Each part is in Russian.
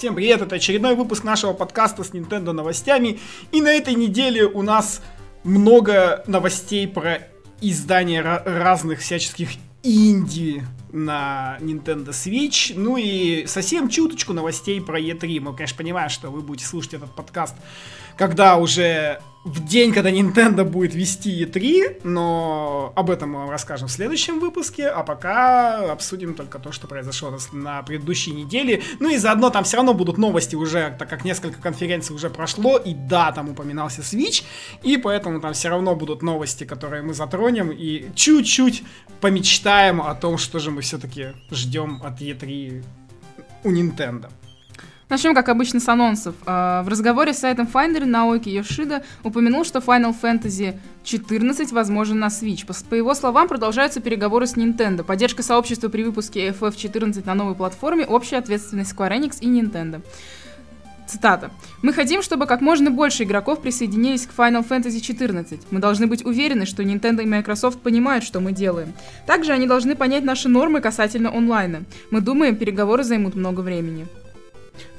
Всем привет, это очередной выпуск нашего подкаста с Nintendo новостями. И на этой неделе у нас много новостей про издание разных всяческих инди на Nintendo Switch. Ну и совсем чуточку новостей про E3. Мы, конечно, понимаем, что вы будете слушать этот подкаст, когда уже в день, когда Nintendo будет вести E3, но об этом мы вам расскажем в следующем выпуске, а пока обсудим только то, что произошло на предыдущей неделе. Ну и заодно там все равно будут новости уже, так как несколько конференций уже прошло, и да, там упоминался Switch, и поэтому там все равно будут новости, которые мы затронем, и чуть-чуть помечтаем о том, что же мы все-таки ждем от E3 у Nintendo. Начнем, как обычно, с анонсов. А, в разговоре с сайтом Finder Наоки Йошида упомянул, что Final Fantasy 14 возможен на Switch. По его словам, продолжаются переговоры с Nintendo. Поддержка сообщества при выпуске FF14 на новой платформе, общая ответственность Square Enix и Nintendo. Цитата. «Мы хотим, чтобы как можно больше игроков присоединились к Final Fantasy XIV. Мы должны быть уверены, что Nintendo и Microsoft понимают, что мы делаем. Также они должны понять наши нормы касательно онлайна. Мы думаем, переговоры займут много времени».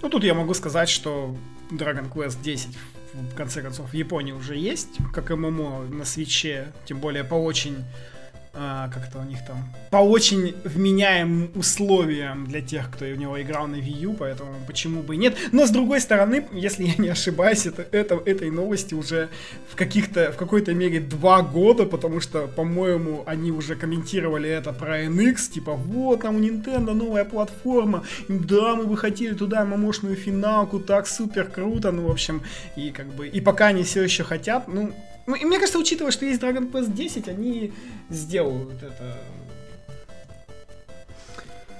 Ну, тут я могу сказать, что Dragon Quest 10 в конце концов в Японии уже есть, как ММО на свече, тем более по очень а, как-то у них там, по очень вменяемым условиям для тех, кто в него играл на Wii U, поэтому почему бы и нет. Но с другой стороны, если я не ошибаюсь, это, это этой новости уже в каких-то, в какой-то мере два года, потому что, по-моему, они уже комментировали это про NX, типа, вот, там у Nintendo новая платформа, да, мы бы хотели туда мамошную финалку, так супер круто, ну, в общем, и как бы, и пока они все еще хотят, ну, ну, и мне кажется, учитывая, что есть Dragon Quest 10, они сделают это.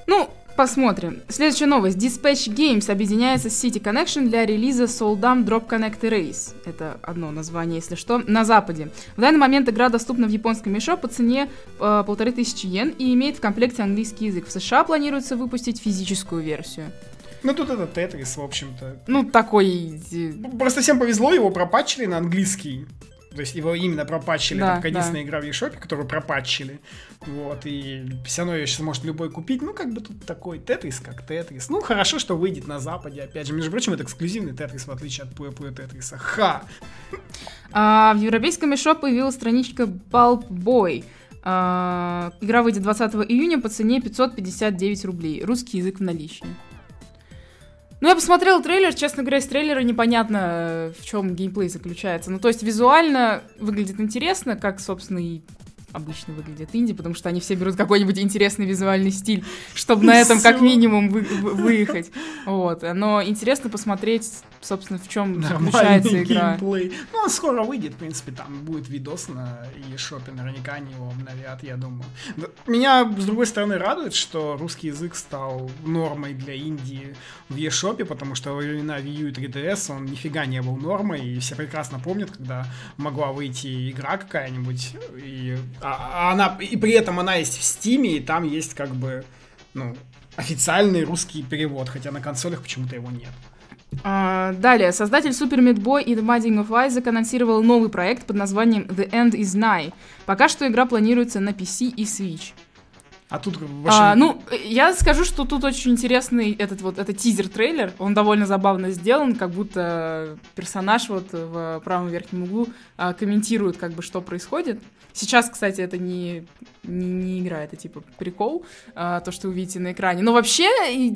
Ну, посмотрим. Следующая новость. Dispatch Games объединяется с City Connection для релиза Soldam Drop Connect Race. Это одно название, если что, на Западе. В данный момент игра доступна в японском мешо по цене э, тысячи йен и имеет в комплекте английский язык. В США планируется выпустить физическую версию. Ну, тут это Тетрис, в общем-то. Ну, такой... Э, Просто всем повезло, его пропатчили на английский. То есть его именно пропатчили. Да, это единственная да. игра в eShop, которую пропатчили. Вот, и все равно ее сейчас может любой купить. Ну, как бы тут такой Тетрис, как Тетрис. Ну, хорошо, что выйдет на Западе, опять же. Между прочим, это эксклюзивный Тетрис, в отличие от Пуэ Тетриса. Ха! А, в европейском eShop появилась страничка Pulp Boy. А, игра выйдет 20 июня по цене 559 рублей. Русский язык в наличии. Ну, я посмотрела трейлер, честно говоря, из трейлера непонятно, э, в чем геймплей заключается. Ну, то есть визуально выглядит интересно, как, собственно, и обычно выглядят инди, потому что они все берут какой-нибудь интересный визуальный стиль, чтобы на этом как минимум вы, вы, выехать. Вот. Но интересно посмотреть, собственно, в чем заключается игра. Геймплей. Ну, он скоро выйдет, в принципе, там будет видос на eShop, наверняка они его обновят, я думаю. Меня, с другой стороны, радует, что русский язык стал нормой для Индии в eShop, потому что во времена Wii U и 3DS он нифига не был нормой, и все прекрасно помнят, когда могла выйти игра какая-нибудь, и а, а, она, и при этом она есть в Стиме, и там есть как бы, ну, официальный русский перевод, хотя на консолях почему-то его нет. А, далее, создатель Super Meat Boy и The Madding of Isaac анонсировал новый проект под названием The End is Nigh. Пока что игра планируется на PC и Switch. А тут вообще... А, ну, я скажу, что тут очень интересный этот вот, это тизер-трейлер. Он довольно забавно сделан, как будто персонаж вот в правом верхнем углу а, комментирует, как бы, что происходит. Сейчас, кстати, это не, не, не игра, это типа прикол, а, то, что вы видите на экране. Но вообще, и,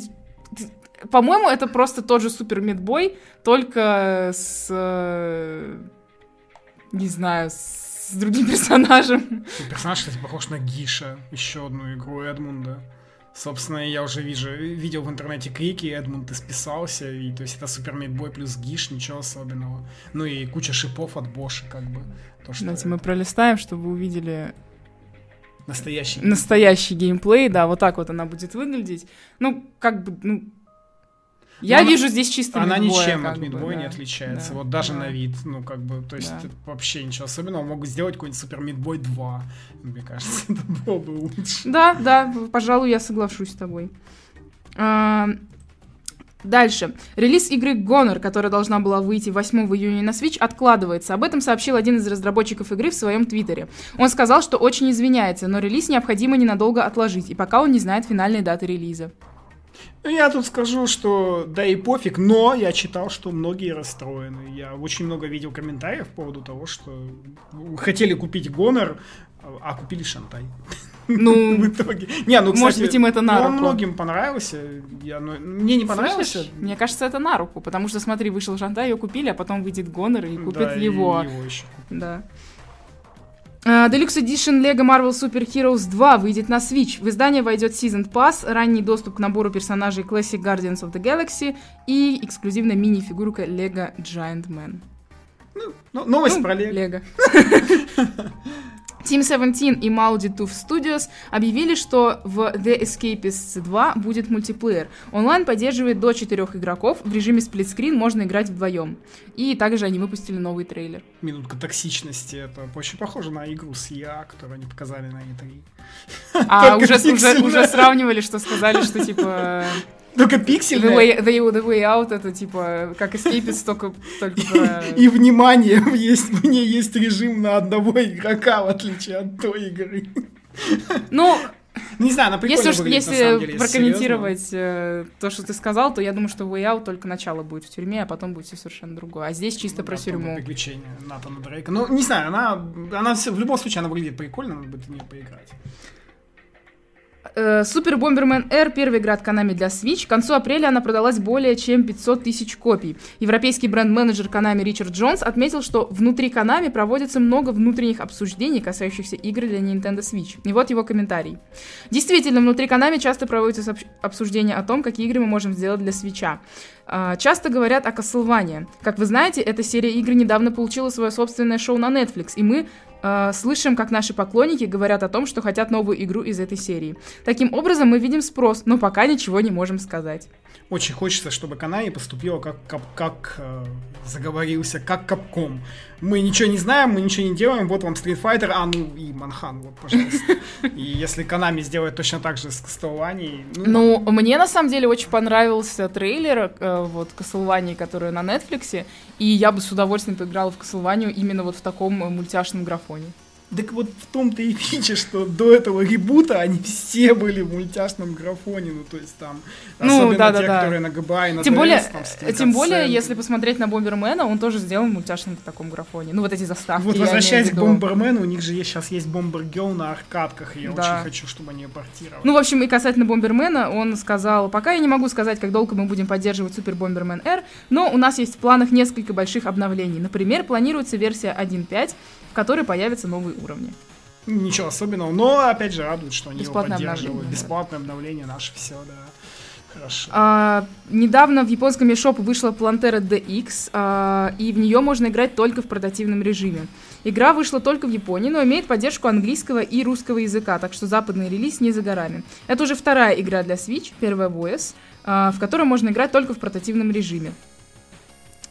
по-моему, это просто тот же Супер Мидбой, только с... Не знаю, с с другим персонажем. Персонаж, кстати, похож на Гиша, еще одну игру Эдмунда. Собственно, я уже вижу, видел в интернете крики, Эдмунд исписался, и то есть это Супер Мейдбой плюс Гиш, ничего особенного. Ну и куча шипов от Боши, как бы. То, что Давайте мы пролистаем, чтобы вы увидели настоящий, настоящий геймплей, да, вот так вот она будет выглядеть. Ну, как бы, ну, я она, вижу здесь чисто Она ничем от мидбоя да, не отличается. Да, вот даже да. на вид. Ну, как бы, то есть да. вообще ничего особенного. Могут сделать какой-нибудь супер мидбой 2. Мне кажется, это было бы лучше. Да, да, пожалуй, я соглашусь с тобой. А, Дальше. Релиз игры Gонор, которая должна была выйти 8 июня на Switch, откладывается. Об этом сообщил один из разработчиков игры в своем твиттере. Он сказал, что очень извиняется, но релиз необходимо ненадолго отложить, и пока он не знает финальной даты релиза. Ну, я тут скажу, что да и пофиг, но я читал, что многие расстроены. Я очень много видел комментариев по поводу того, что хотели купить Гонор, а купили Шантай. Ну, в итоге. Не, ну, кстати, может быть, им это на ну, он руку. многим понравился. Я, ну, мне не понравился. Слышишь? Мне кажется, это на руку, потому что, смотри, вышел Шантай, ее купили, а потом выйдет Гонор и купят Да, и его. его еще. Да. А, Deluxe Edition LEGO Marvel Super Heroes 2 выйдет на Switch. В издание войдет Season Pass, ранний доступ к набору персонажей Classic Guardians of the Galaxy и эксклюзивная мини-фигурка LEGO Giant Man. Ну, новость Ну, про Лего. Лего. Team 17 и Maudi Tooth Studios объявили, что в The Escapists 2 будет мультиплеер. Онлайн поддерживает до четырех игроков, в режиме сплитскрин можно играть вдвоем. И также они выпустили новый трейлер. Минутка токсичности. Это очень похоже на игру с Я, которую они показали на E3. А уже, уже, уже сравнивали, что сказали, что типа Только The пиксельная. Way, the, the way Out это типа как Escapists, только, только про... И внимание, есть, в ней есть режим на одного игрока, в отличие от той игры. Ну, Не знаю, она прикольно если, выглядит, на если самом деле, прокомментировать э, то, что ты сказал, то я думаю, что Way Out только начало будет в тюрьме, а потом будет все совершенно другое. А здесь чисто серьезно. про тюрьму. Приключения Натана Дрейка. Ну, не знаю, она, она все, в любом случае она выглядит прикольно, надо будет в нее поиграть. Э, Супер Бомбермен R, первый игра от Konami для Switch. К концу апреля она продалась более чем 500 тысяч копий. Европейский бренд-менеджер Konami Ричард Джонс отметил, что внутри Konami проводится много внутренних обсуждений, касающихся игр для Nintendo Switch. И вот его комментарий. Действительно, внутри Konami часто проводятся обсуждения о том, какие игры мы можем сделать для Switch. А, Часто говорят о Castlevania. Как вы знаете, эта серия игр недавно получила свое собственное шоу на Netflix, и мы э, слышим, как наши поклонники говорят о том, что хотят новую игру из этой серии. Таким образом, мы видим спрос, но пока ничего не можем сказать. Очень хочется, чтобы Канаи поступила как, как, как э, заговорился, как Капком. Мы ничего не знаем, мы ничего не делаем, вот вам Street Fighter, а ну и Манхан, вот, пожалуйста. И если Канами сделает точно так же с Castlevania, ну, Ну, мне на самом деле очень понравился трейлер э, вот Castlevania, который на Netflix, и я бы с удовольствием поиграла в Castlevania именно вот в таком мультяшном графоне. Так вот в том-то и фича, что до этого ребута они все были в мультяшном графоне, ну то есть там, Ну, особенно да-да-да. те, которые на ГБА и на Тем DS, более, там, э, тем более, если посмотреть на Бомбермена, он тоже сделан в мультяшном таком графоне. Ну, вот эти заставки. Вот возвращаясь к. Бомбермену, у них же есть, сейчас есть Бомбергел на аркадках, и я Да. очень хочу, чтобы они портировали. Ну, в общем, и касательно Бомбермена, он сказал, пока я не могу сказать, как долго мы будем поддерживать Супер Бомбермен R, но у нас есть в планах несколько больших обновлений. Например, планируется версия 1.5, в которой появятся новые уровни. Ничего особенного, но опять же радует, что они Бесплатное его поддерживают. обновление, да. Бесплатное обновление наше все, да. Хорошо. А, недавно в японском eShop вышла Plantera DX, а, и в нее можно играть только в портативном режиме. Игра вышла только в Японии, но имеет поддержку английского и русского языка, так что западный релиз не за горами. Это уже вторая игра для Switch, первая VS, а, в которой можно играть только в портативном режиме.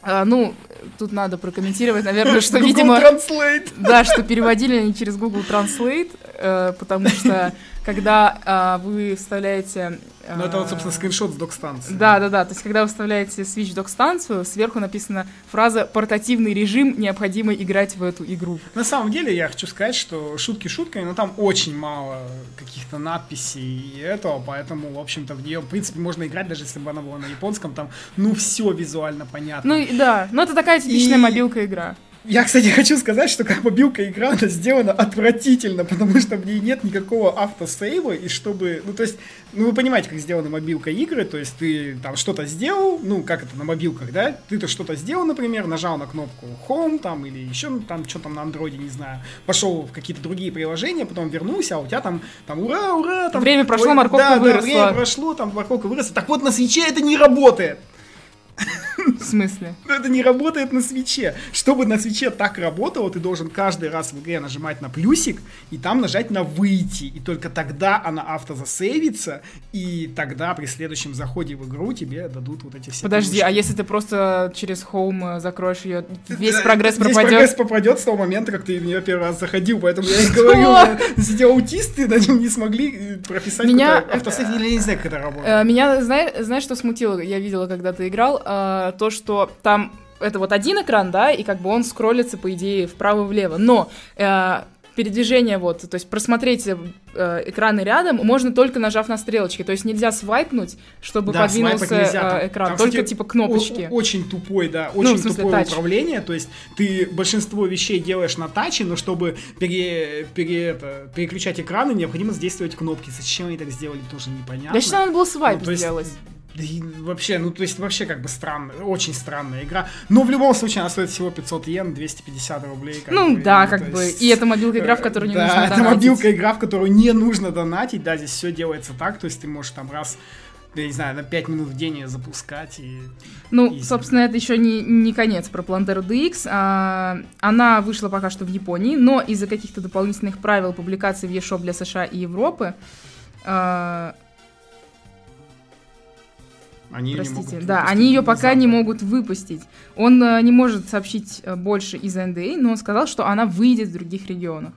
А, ну, тут надо прокомментировать, наверное, что, Google видимо, Translate. да, что переводили они через Google Translate, э, потому что когда а, вы вставляете... Ну, это вот, собственно, скриншот с док-станции. да, да, да. То есть, когда вы вставляете Switch Dock станцию, сверху написана фраза «портативный режим, необходимо играть в эту игру». На самом деле, я хочу сказать, что шутки шутками, но там очень мало каких-то надписей и этого, поэтому, в общем-то, в нее, в принципе, можно играть, даже если бы она была на японском, там, ну, все визуально понятно. Ну, да, но это такая типичная И- мобилка-игра. Я, кстати, хочу сказать, что как мобилка игра, она сделана отвратительно, потому что в ней нет никакого автосейва, и чтобы, ну, то есть, ну, вы понимаете, как сделана мобилка игры, то есть ты там что-то сделал, ну, как это на мобилках, да, ты-то что-то сделал, например, нажал на кнопку Home там, или еще ну, там, что там на андроиде, не знаю, пошел в какие-то другие приложения, потом вернулся, а у тебя там, там, ура, ура, там... Время прошло, морковка да, выросла. Да, время прошло, там морковка выросла. Так вот, на свече это не работает. В смысле? Но это не работает на свече. Чтобы на свече так работало, ты должен каждый раз в игре нажимать на плюсик и там нажать на выйти. И только тогда она автозасейвится, и тогда при следующем заходе в игру тебе дадут вот эти все Подожди, а если ты просто через Home э, закроешь ее, весь прогресс пропадет? прогресс попадет с того момента, как ты в нее первый раз заходил, поэтому я и говорю, я- эти аутисты на нем не смогли э, прописать Меня- автосейв, я не знаю, как это работает. Э, Меня, знаешь, что смутило? Я видела, когда ты играл, э, то, что там это вот один экран, да, и как бы он скроллится, по идее, вправо-влево. Но э, передвижение вот, то есть просмотреть э, экраны рядом можно только нажав на стрелочки, то есть нельзя свайпнуть, чтобы Да, подвинулся нельзя, э, экран, там, только кстати, типа кнопочки. О- очень тупой, да, Ну, очень в смысле, тупое тач. управление. То есть ты большинство вещей делаешь на таче, но чтобы пере, пере- это, переключать экраны, необходимо задействовать кнопки. Зачем они так сделали, тоже непонятно. Я считаю, надо было свайп Ну, есть, сделать. Да и вообще, ну то есть вообще как бы странная, очень странная игра. Но в любом случае она стоит всего 500 йен, 250 рублей. как Ну бы, да, то как бы. есть, И это мобилка игра, в которую не да, нужно это донатить. мобилка игра, в которую не нужно донатить. Да, здесь все делается так, то есть ты можешь там раз, я не знаю, на 5 минут в день ее запускать и... Ну, Easy. собственно, это еще не, не конец про Плантеру DX. А, она вышла пока что в Японии, но из-за каких-то дополнительных правил публикации в eShop для США и Европы а, Они не Простите, могут да, они ее пока не могут выпустить. Он э, не может сообщить э, больше из NDA, но он сказал, что она выйдет в других регионах.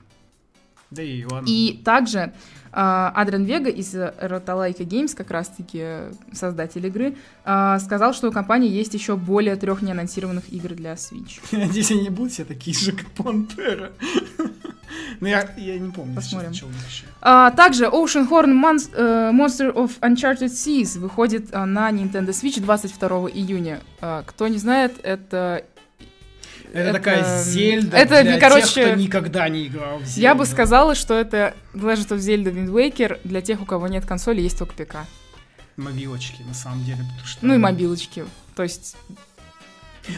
Да и ладно. И также Адриан Вега из Rotalaika Games, как раз-таки создатель игры, э, сказал, что у компании есть еще более трех неанонсированных игр для Switch. Я надеюсь, они не будут все такие же, как Пантера. Ну, я, я не помню, Посмотрим. них еще. А, также Ocean Horn э, Monster of Uncharted Seas выходит а, на Nintendo Switch 22 июня. А, кто не знает, это... Это, такая Зельда Это, для короче, тех, кто никогда не играл в Зельду. Я бы сказала, что это Legend of Zelda Wind Waker для тех, у кого нет консоли, есть только ПК. Мобилочки, на самом деле, потому что... Ну и мобилочки. То есть...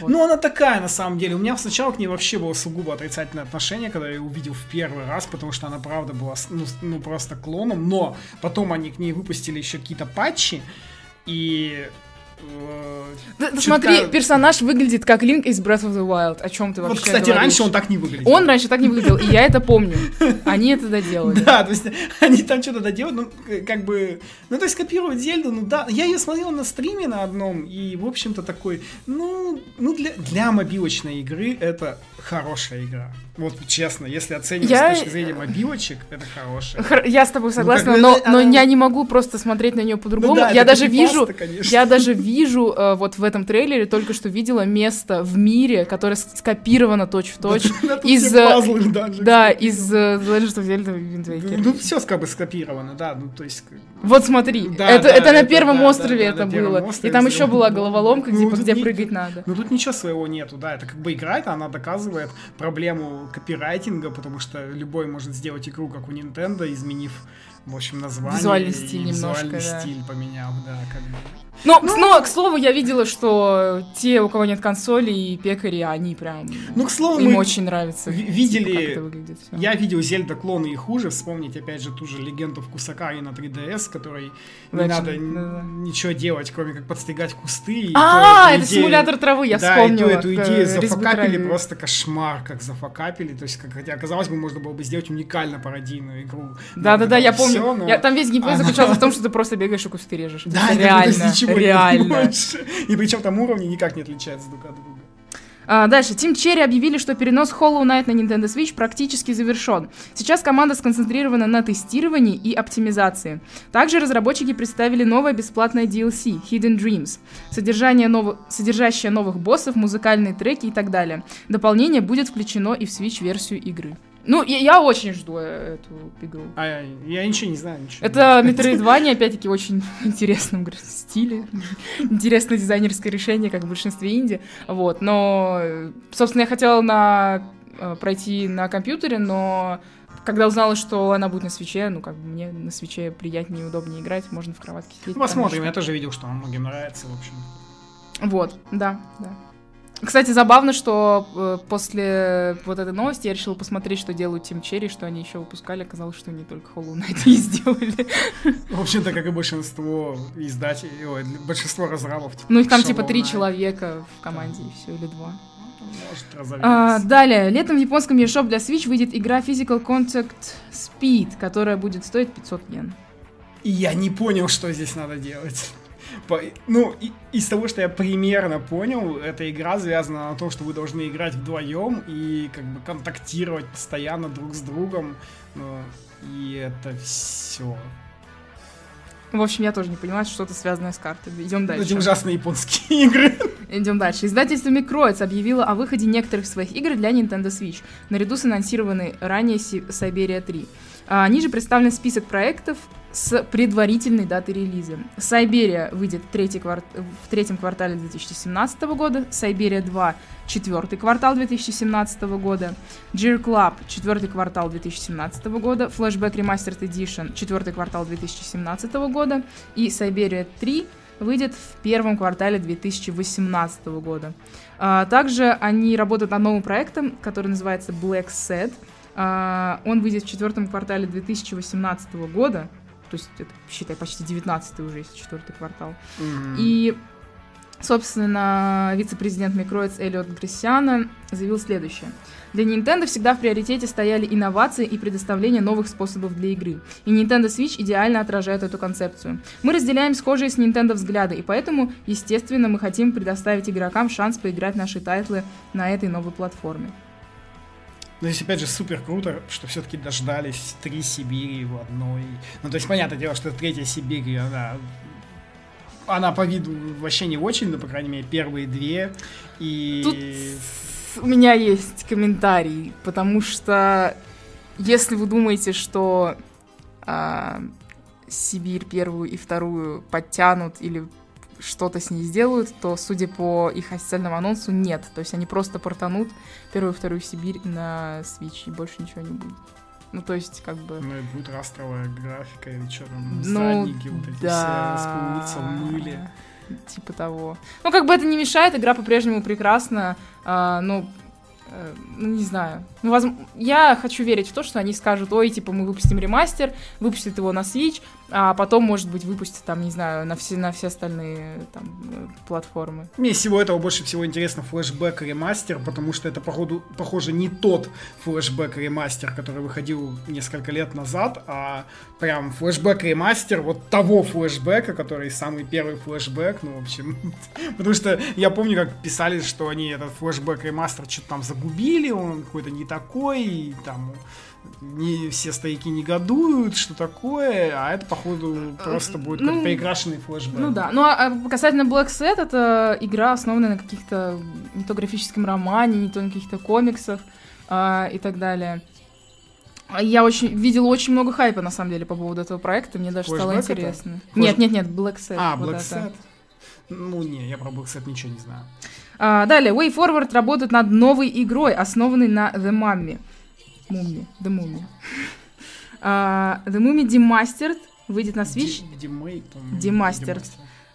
вот. Ну, она такая, на самом деле. У меня сначала к ней вообще было сугубо отрицательное отношение, когда я ее увидел в первый раз, потому что она, правда, была, ну, ну, просто клоном. Но потом они к ней выпустили еще какие-то патчи, и... э, Да, чутка- смотри, персонаж выглядит как Линк из Breath of the Wild. О чем ты вообще Вот, кстати, говоришь? раньше он так не выглядел. Он раньше так не выглядел, и я это помню. Они это доделали. Да, то есть они там что-то доделают, ну, как бы, ну, то есть копировать Зельду, ну, да, я ее смотрел на стриме на одном, и, в общем-то, такой, ну, ну для, для мобилочной игры это хорошая игра. Вот, честно, если оценивать Я- с точки зрения мобилочек, это хорошая. Хр- Я с тобой согласна, как бы но, но она- я не могу просто смотреть на нее по-другому. Ну да, я даже вижу, конечно. я даже вижу э, вот в этом трейлере только что видела место в мире, которое скопировано точь-в-точь Да, тут из, э, в да, из э, Legend of Zelda Wind Waker. Ну, все как бы скопировано, да, ну, то есть... Вот смотри, Да, это, да, это на первом да, острове да, да, это на было. острове и там еще была головоломка, Ну, типа, где не- прыгать надо. Ну тут ничего своего нету, да, это как бы игра, это она доказывает проблему копирайтинга, потому что любой может сделать игру, как у Nintendo, изменив, в общем, название. Визуальный и стиль визуальный немножко, да. стиль поменяв, да, как бы. Но, но, к слову, я видела, что те, у кого нет консоли и пекари, они прям... Ну, к слову, им мы очень нравится. ви- типа, видели- как это выглядит всё. Я видел Зельда клоны и хуже, вспомнить опять же ту же легенду Вкусакари на 3DS, которой не надо да-да. ничего делать, кроме как подстригать кусты. и А, то это идею- симулятор травы, я да, вспомнила. и ту эту идею э, зафакапили, травы. просто кошмар, как зафакапили. То есть, как, хотя, казалось бы, можно было бы сделать уникально пародийную игру. Да-да-да, я Всё, помню. но- Я- там весь геймплей Она- заключался в том, что ты просто бегаешь и кусты режешь. Да, Это реально, реально. И причем там уровни никак не отличаются друг от друга. А, дальше. Team Cherry объявили, что перенос Hollow Knight на Nintendo Switch практически завершен. Сейчас команда сконцентрирована на тестировании и оптимизации. Также разработчики представили новое бесплатное DLC Hidden Dreams, содержание ново- содержащее новых боссов, музыкальные треки и так далее. Дополнение будет включено и в Switch-версию игры. Ну, я, я очень жду э, эту игру. А я, я ничего не знаю. Ничего Это Metroidvania, опять-таки, очень интересном стиле. Интересное дизайнерское решение, как в большинстве инди. Вот, но, э, собственно, я хотела на, э, пройти на компьютере, но когда узнала, что она будет на свече, ну, как бы мне на свече приятнее и удобнее играть, можно в кроватке сидеть. Ну, посмотрим, я потому тоже видел, что она многим нравится, в общем. что- Вот, да, да. Кстати, забавно, что э, после вот этой новости я решила посмотреть, что делают Team Cherry, что они еще выпускали. Оказалось, что они только Hollow Knight и сделали. В общем-то, как и большинство издателей, ой, большинство разрабов. типа, Ну, их там типа три человека в команде, и все, или два. Может, А, далее, летом в японском eShop для Switch выйдет игра Physical Contact Speed, которая будет стоить 500 йен. И я не понял, что здесь надо делать. По- ну, и- из того, что я примерно понял, эта игра завязана на том, что вы должны играть вдвоем и как бы контактировать постоянно друг с другом. Ну, и это все. В общем, я тоже не поняла, что что-то связанное с картой. Идем Эти дальше. ужасные японские игры. Идем дальше. Издательство Microids объявило о выходе некоторых своих игр для Nintendo Switch, наряду с анонсированной ранее Siberia 3. А, ниже представлен список проектов с предварительной датой релиза. Сайберия выйдет третий кварт... в третьем квартале 2017 года, Сайберия 2 четвертый квартал 2017 года, Gear Club четвертый квартал 2017 года, Flashback Remastered Edition четвертый квартал 2017 года и Сайберия 3 выйдет в первом квартале 2018 года. А, также они работают над новым проектом, который называется Black Set — он выйдет в четвертом квартале 2018 года. То есть это, считай, почти 19 уже, если четвертый квартал. Mm-hmm. И, собственно, вице-президент Microids Эллиот Грассиано заявил следующее. Для Nintendo всегда в приоритете стояли инновации и предоставление новых способов для игры. И Nintendo Switch идеально отражает эту концепцию. Мы разделяем схожие с Nintendo взгляды, и поэтому, естественно, мы хотим предоставить игрокам шанс поиграть наши тайтлы на этой новой платформе. Но здесь, опять же, супер круто, что все-таки дождались три Сибири в одной. Ну, то есть, понятное дело, что третья Сибирь, она она по виду вообще не очень, но, по крайней мере, первые две. И... Тут у меня есть комментарий, потому что если вы думаете, что а, Сибирь первую и вторую подтянут или что-то с ней сделают, то, судя по их официальному анонсу, нет. То есть они просто портанут первую и вторую Сибирь на Switch, и больше ничего не будет. Ну, то есть, как бы... Ну, и будет растровая графика или что там, ну, задники вот эти да. все раскуются в мыле. Типа того. Ну, как бы это не мешает, игра по-прежнему прекрасна, а, но Э, ну, не знаю. Ну, возможно, я хочу верить в то, что они скажут, ой, типа, мы выпустим ремастер, выпустят его на Switch, а потом, может быть, выпустят там, не знаю, на все, на все остальные там э, платформы. Мне всего этого больше всего интересно флешбэк ремастер, потому что это, походу, похоже, не тот флешбэк ремастер, который выходил несколько лет назад, а прям флешбэк ремастер вот того флешбэка, который самый первый флешбэк, ну, в общем, потому что я помню, как писали, что они этот флешбэк ремастер что-то там загубили, он какой-то не такой, и там не все стояки негодуют, что такое, а это, походу, просто будет ну, перекрашенный флешбэк. Ну да, ну а, а касательно Black Set, это игра, основанная на каких-то не то графическом романе, не то на каких-то комиксах а, и так далее. Я очень видела очень много хайпа, на самом деле, по поводу этого проекта, мне даже Флэшбэк стало интересно. Это? Нет, нет, нет, Black Set. А, вот Black это. Set? Ну, не, я про Black Set ничего не знаю. А, далее, Way Forward работает над новой игрой, основанной на The Mummy. Mummy, The Mummy. Uh, The Mummy Demastered выйдет на Switch. Demastered.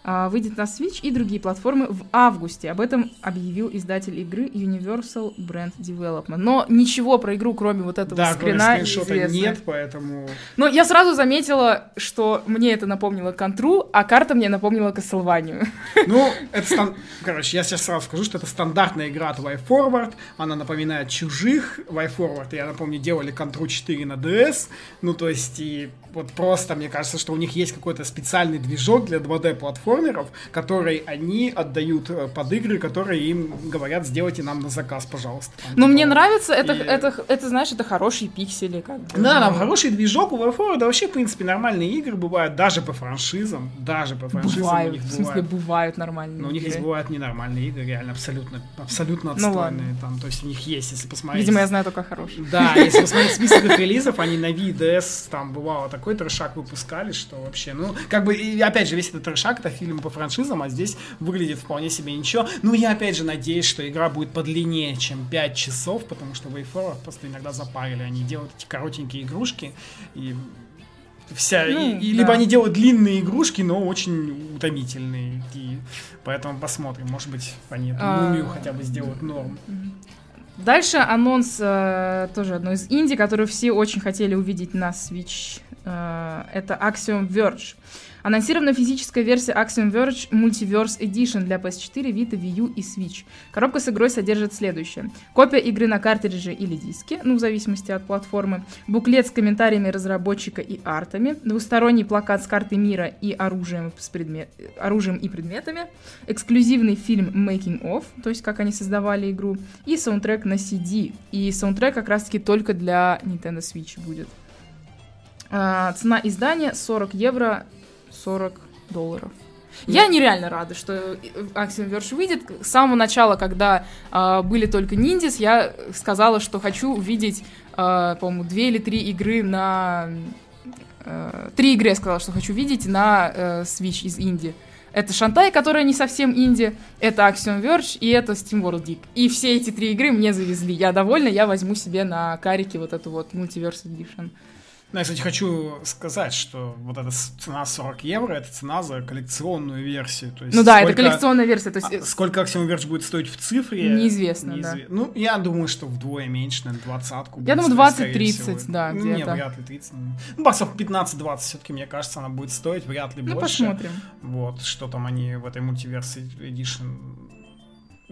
А, выйдет на Switch и другие платформы в августе. Об этом объявил издатель игры Universal Brand Development. Но ничего про игру, кроме вот этого да, скрина, неизвестно. нет, поэтому... Но я сразу заметила, что мне это напомнило Контру, а карта мне напомнила Castlevania. Ну, это... Стан... Короче, я сейчас сразу скажу, что это стандартная игра от WiForward. Она напоминает чужих. WiForward, я напомню, делали Контру 4 на DS. Ну, то есть, и вот просто, мне кажется, что у них есть какой-то специальный движок для 2D-платформеров, который они отдают э, под игры, которые им говорят, сделайте нам на заказ, пожалуйста. Но ну, мне нравится, это, и... это, это, знаешь, это хорошие пиксели. Как бы. Да, там хороший движок у Warfare, да вообще, в принципе, нормальные игры бывают, даже по франшизам, даже по франшизам бывают, у них в смысле, бывают нормальные Но у них есть бывают ненормальные игры, реально, абсолютно, абсолютно ну отстойные. Ну, там, то есть у них есть, если посмотреть... Видимо, я знаю только хорошие. Да, если посмотреть список их релизов, они на VDS, там бывало такое такой трешак выпускали, что вообще, ну, как бы, и опять же, весь этот трешак, это фильм по франшизам, а здесь выглядит вполне себе ничего. Ну, я опять же надеюсь, что игра будет подлиннее, чем 5 часов, потому что WayForward просто иногда запарили. Они делают эти коротенькие игрушки, и вся, ну, и, и да. либо они делают длинные игрушки, но очень утомительные. И поэтому посмотрим, может быть, они эту а... мумию хотя бы сделают норм. Дальше анонс э, тоже одной из инди, которую все очень хотели увидеть на Switch. Э, это Axiom Verge. Анонсирована физическая версия Axiom Verge Multiverse Edition для PS4, Vita, Wii U и Switch. Коробка с игрой содержит следующее. Копия игры на картридже или диске, ну, в зависимости от платформы, буклет с комментариями разработчика и артами, двусторонний плакат с картой мира и оружием, с предмет... оружием и предметами, эксклюзивный фильм Making Of, то есть как они создавали игру, и саундтрек на CD. И саундтрек как раз-таки только для Nintendo Switch будет. А, цена издания 40 евро 40 долларов. Я нереально рада, что Axiom Verge выйдет. С самого начала, когда э, были только ниндис, я сказала, что хочу увидеть, э, по-моему, две или три игры на... Э, три игры я сказала, что хочу видеть на э, Switch из Инди. Это Шантай, которая не совсем инди, это Axiom Verge и это Steam World Dig. И все эти три игры мне завезли. Я довольна, я возьму себе на карике вот эту вот Multiverse Edition. Ну, я, кстати, хочу сказать, что вот эта цена 40 евро, это цена за коллекционную версию. То есть ну да, сколько, это коллекционная версия. То есть... А, сколько Axiom Verge будет стоить в цифре? Неизвестно, неизв... да. Ну, я думаю, что вдвое меньше, наверное, двадцатку. Я думаю, 20-30, да, ну, где-то. Не, вряд ли 30. Ну, баксов 15-20 все-таки, мне кажется, она будет стоить, вряд ли ну, больше. посмотрим. Вот, что там они в этой мультиверс Edition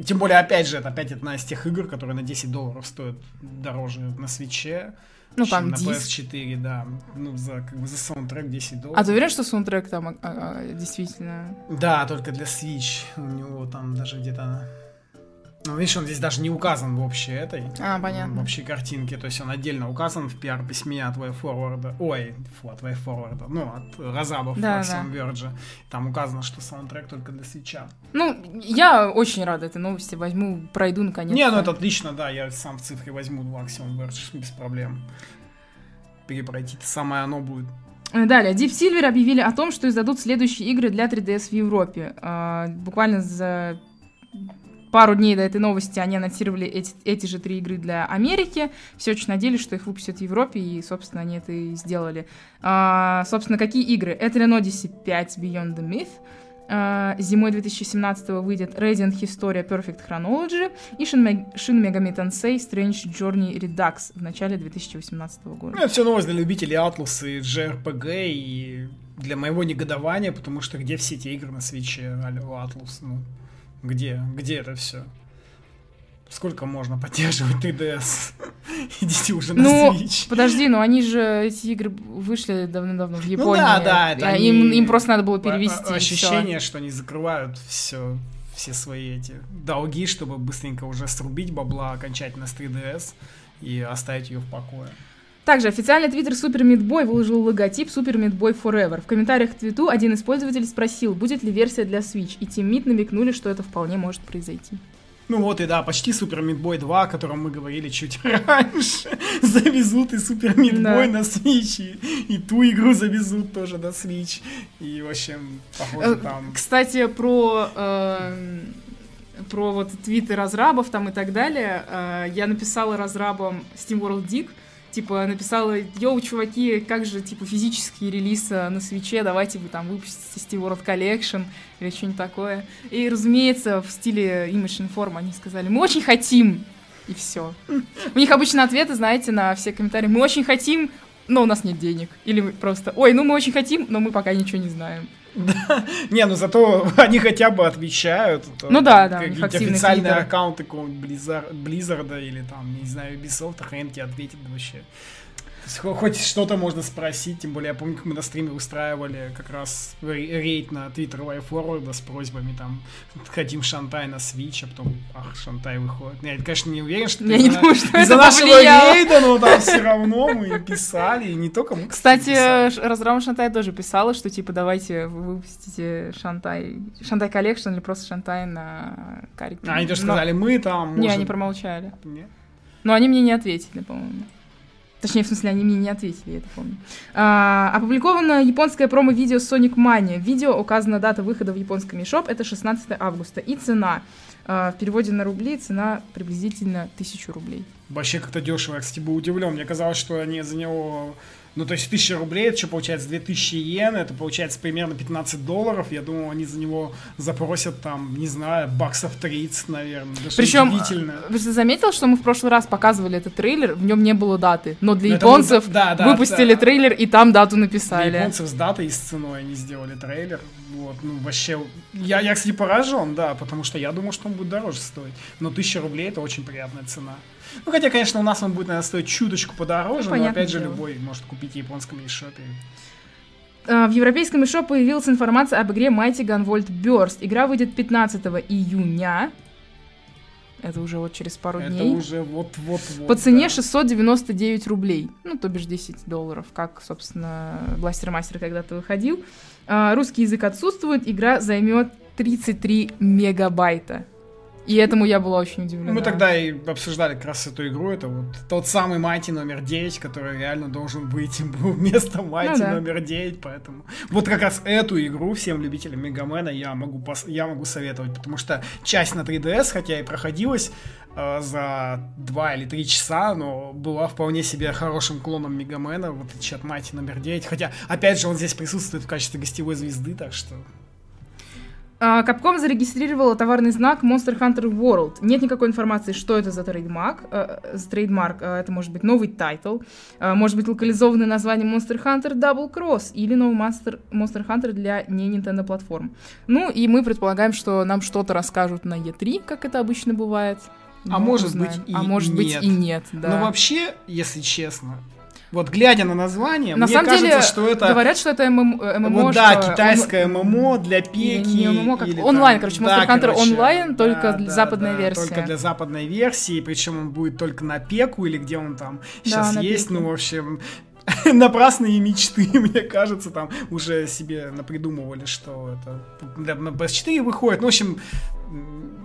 тем более, опять же, это опять одна из тех игр, которые на 10 долларов стоят дороже на свече. Ну, там на диск. PS4, да. Ну, за, как бы за саундтрек 10 долларов. А ты уверен, что саундтрек там а, а, действительно... Да, только для Switch. У него там даже где-то ну, видишь, он здесь даже не указан в общей этой. А, понятно. В общей картинке. То есть он отдельно указан в пиар-письме от WayForward. Ой, фу, от WayForward. Ну, от разрабов да, Axiom да. Verge. Там указано, что саундтрек только для свеча. Ну, я очень рада этой новости. Возьму, пройду наконец-то. Не, ну это отлично, да. Я сам в цифре возьму Axiom Verge без проблем. Перепройти. Это самое оно будет. Далее, Deep Silver объявили о том, что издадут следующие игры для 3DS в Европе. А, буквально за пару дней до этой новости они анонсировали эти, эти же три игры для Америки. Все очень надеялись, что их выпустят в Европе, и, собственно, они это и сделали. А, собственно, какие игры? Etrian Odyssey 5 Beyond the Myth, Uh, зимой 2017 выйдет Radiant Historia Perfect Chronology и Shin, Meg- Shin Megami Tensei Strange Journey Redux в начале 2018 года. Ну, это все новость для любителей Atlus и JRPG и для моего негодования, потому что где все эти игры на свече Atlus? Ну, где? Где это все? Сколько можно поддерживать 3DS? Идите уже на ну, Switch. подожди, ну они же, эти игры вышли давно-давно в Японии. Ну да, да. А им, им просто надо было перевести. Ощущение, что они закрывают все, все свои эти долги, чтобы быстренько уже срубить бабла окончательно с 3DS и оставить ее в покое. Также официальный твиттер Super Meat Boy выложил логотип Super Meat Boy Forever. В комментариях к твиту один из пользователей спросил, будет ли версия для Switch, и Team Meat намекнули, что это вполне может произойти. Ну вот и да, почти Meat Boy 2, о котором мы говорили чуть раньше. завезут и Super Meat да. На Switch, и, и ту игру завезут тоже на Switch. И, в общем, похоже э, там... Кстати, про... Э про вот твиты разрабов там и так далее. Э, я написала разрабам SteamWorld Dig, типа, написала, йоу, чуваки, как же, типа, физический релиз э, на свече, давайте вы там выпустите Steve World Collection или что-нибудь такое. И, разумеется, в стиле Image Inform они сказали, мы очень хотим, и все. У них обычно ответы, знаете, на все комментарии, мы очень хотим, но у нас нет денег. Или просто, ой, ну мы очень хотим, но мы пока ничего не знаем. Да. Не, ну зато они хотя бы отвечают. Ну да, да. Официальные аккаунты какого-нибудь Blizzard, Blizzard или там, не знаю, Ubisoft, Хэнки ответит вообще. Хоть что-то можно спросить, тем более я помню, как мы на стриме устраивали как раз рейд на Twitter Forward с просьбами там хотим Шантай на Switch, а потом, ах, Шантай выходит. Я, конечно, не уверен, что я из-за, не думаю, что из-за нашего повлияло. рейда, но там все равно мы писали, и не только мы. Кстати, разрабам Shantae тоже писала, что типа давайте вы выпустите Shantae, Shantae Collection или просто Shantae на карике. А, они тоже сказали, мы там. Не, они промолчали. Нет? Но они мне не ответили, по-моему. Точнее, в смысле, они мне не ответили, я это помню. А, опубликовано японское промо-видео Sonic Mania. Видео указана дата выхода в японском eShop, это 16 августа. И цена. А, в переводе на рубли цена приблизительно 1000 рублей. Вообще как-то дешево, я, кстати, был удивлен. Мне казалось, что они за него ну, то есть 1000 рублей, это что получается 2000 йен, это получается примерно 15 долларов. Я думаю, они за него запросят там, не знаю, баксов 30, наверное. Даже Причем. Вы же заметил, что мы в прошлый раз показывали этот трейлер, в нем не было даты. Но для но японцев да, да, выпустили да. трейлер и там дату написали. Для японцев с датой и с ценой они сделали трейлер. Вот, ну вообще, я, я, кстати, поражен, да, потому что я думал, что он будет дороже стоить. Но 1000 рублей это очень приятная цена. Ну, хотя, конечно, у нас он будет, наверное, стоить чуточку подороже, ну, но, опять же, дело. любой может купить в японском eShop. А, в европейском eShop появилась информация об игре Mighty Gunvolt Burst. Игра выйдет 15 июня. Это уже вот через пару Это дней. уже вот-вот. По цене 699 рублей. Ну, то бишь 10 долларов, как, собственно, Бластер Мастер когда-то выходил. А, русский язык отсутствует, игра займет 33 мегабайта. И этому я была очень удивлена. Мы тогда и обсуждали как раз эту игру. Это вот тот самый Майти номер 9, который реально должен быть вместо Майти Ну да. номер 9. Поэтому вот как раз эту игру всем любителям Мегамена я могу, пос- я могу советовать. Потому что часть на 3DS, хотя и проходилась э, за 2 или 3 часа, но была вполне себе хорошим клоном Мегамена, в отличие от Майти номер 9. Хотя, опять же, он здесь присутствует в качестве гостевой звезды, так что... А, Capcom зарегистрировала товарный знак Monster Hunter World. Нет никакой информации, что это за trademark. э, за trademark. Э, Это может быть новый тайтл, э, может быть локализованное название Monster Hunter Double Cross или новый Monster, Monster Hunter для не Nintendo платформ. Ну и мы предполагаем, что нам что-то расскажут на E3, как это обычно бывает. А Ну, может быть, и а может быть нет. и нет, да. Но вообще, если честно, вот глядя на название, на мне самом кажется, деле что это... говорят, что это ММО, ММО вот да, что китайское он- ММО для пеки. не ММО, как онлайн, там- короче, Monster Hunter короче, онлайн, только да, для да, западная да, версия. Только для западной версии, причем он будет только на пеку или где он там Да, сейчас на есть. Ну, в общем, напрасные мечты, мне кажется, там уже себе напридумывали, что это для- на PS4 выходит. Ну, в общем,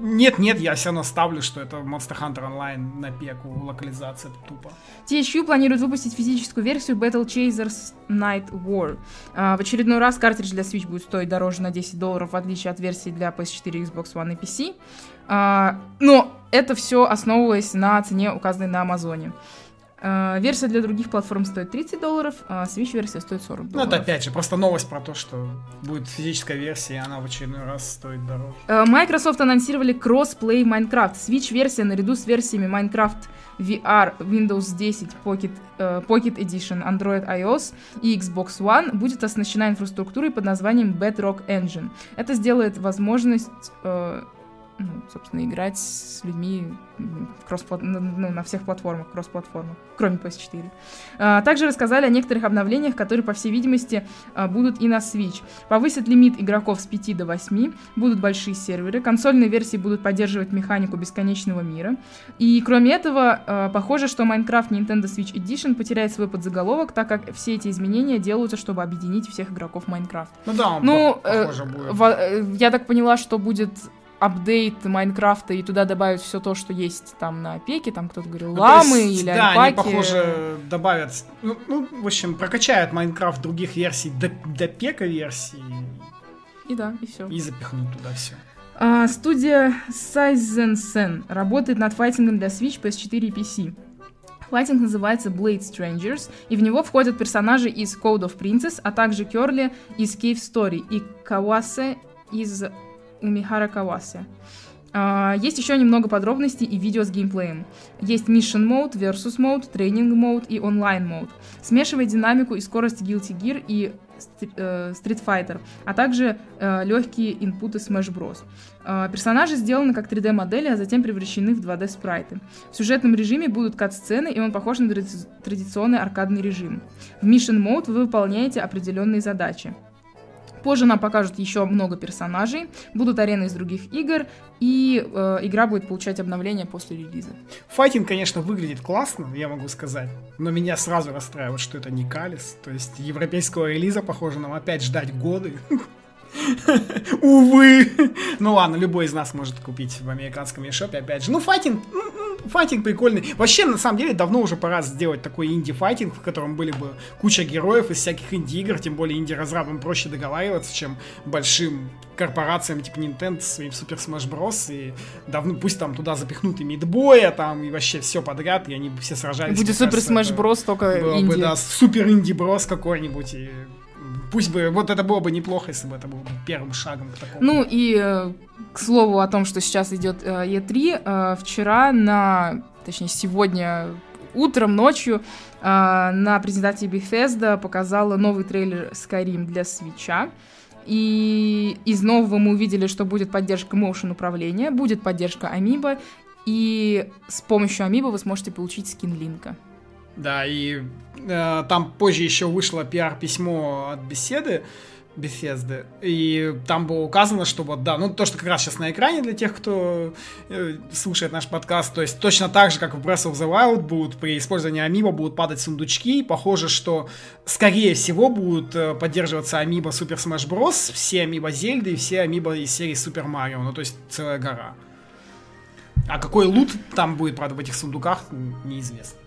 нет-нет, я все равно ставлю, что это Monster Hunter Online на пеку, локализация тупо. THQ планирует выпустить физическую версию Battle Chasers Night War. А, в очередной раз картридж для Switch будет стоить дороже на 10 долларов, в отличие от версии для PS4, Xbox One и PC. А, но это все основываясь на цене, указанной на Амазоне. А, версия для других платформ стоит 30 долларов, а Switch-версия стоит 40 Ну, долларов. это опять же просто новость про то, что будет физическая версия, и она в очередной раз стоит дороже. Э, Microsoft анонсировали кроссплей Minecraft. Switch-версия наряду с версиями Minecraft VR, Windows 10, Pocket, э, Pocket Edition, Android iOS и Xbox One будет оснащена инфраструктурой под названием Bedrock Engine. Это сделает возможность, э, ну, собственно, играть с людьми кросс ну, на всех платформах, кросс-платформах, кроме PS4. А, Также рассказали о некоторых обновлениях, которые, по всей видимости, а, будут и на Switch. Повысят лимит игроков с 5 до 8, будут большие серверы, консольные версии будут поддерживать механику бесконечного мира. И кроме этого, э, похоже, что Minecraft Nintendo Switch Edition потеряет свой подзаголовок, так как все эти изменения делаются, чтобы объединить всех игроков Minecraft. Ну да, он Ну, пох- похоже будет. Э, Я так поняла, что будет апдейт Майнкрафта, и туда добавят все то, что есть там на пеке, там кто-то говорил Ну, ламы есть, или Да, они, альпаки. похоже, добавят... Ну, ну, в общем, прокачают Майнкрафт других версий до, до пека версии И да, и все. и запихнут туда все. А, студия Saizensen работает над файтингом для Switch, PS4 и PC. Файтинг называется Blade Strangers, и в него входят персонажи из Code of Princess, а также Кёрли из Cave Story и Кавасе из Умихара Кавасе. А, есть еще немного подробностей и видео с геймплеем. Есть Mission Mode, Versus Mode, Training Mode и Online Mode. Смешивая динамику и скорость Guilty Gear и э, Street Fighter, а также легкие инпуты Smash Bros. Э, персонажи сделаны как 3D-модели, а затем превращены в 2D-спрайты. В сюжетном режиме будут кат-сцены, и он похож на тради- традиционный аркадный режим. В Mission Mode вы выполняете определенные задачи. Позже нам покажут еще много персонажей, будут арены из других игр, и э, игра будет получать обновления после релиза. Файтинг, конечно, выглядит классно, я могу сказать, но меня сразу расстраивает, что это не Калис, то есть европейского релиза, похоже, нам опять ждать годы. Увы. Ну ладно, любой из нас может купить в американском eShop, опять же. Ну, файтинг, файтинг прикольный. Вообще, на самом деле, давно уже пора сделать такой инди-файтинг, в котором были бы куча героев из всяких инди-игр, тем более инди-разрабам проще договариваться, чем большим корпорациям типа Nintendo со своим Super Smash Bros. И давно, пусть там туда запихнут и мидбоя, там, и вообще все подряд, и они бы все сражались. Будет кажется, Smash Bros. только было бы, инди. да, супер инди брос какой-нибудь, и пусть бы, вот это было бы неплохо, если бы это было бы первым шагом к такому. Ну и э, к слову о том, что сейчас идет э, E3, э, вчера на, точнее сегодня утром, ночью на презентации Bethesda показала новый трейлер Skyrim для свеча. И из нового мы увидели, что будет поддержка motion управления, будет поддержка Amiibo, и с помощью Amiibo вы сможете получить скин Линка. Да, и э, там позже еще вышло пиар-письмо от беседы, Bethesda. И там было указано, что вот, да, ну то, что как раз сейчас на экране для тех, кто э, слушает наш подкаст, то есть точно так же, как в Breath of the Wild будут при использовании Амиба будут падать сундучки. Похоже, что скорее всего будут э, поддерживаться Амиба Super Smash Bros, все Амиба Зельды и все Амиба из серии Super Mario, ну то есть целая гора. А какой лут там будет, правда, в этих сундуках, неизвестно.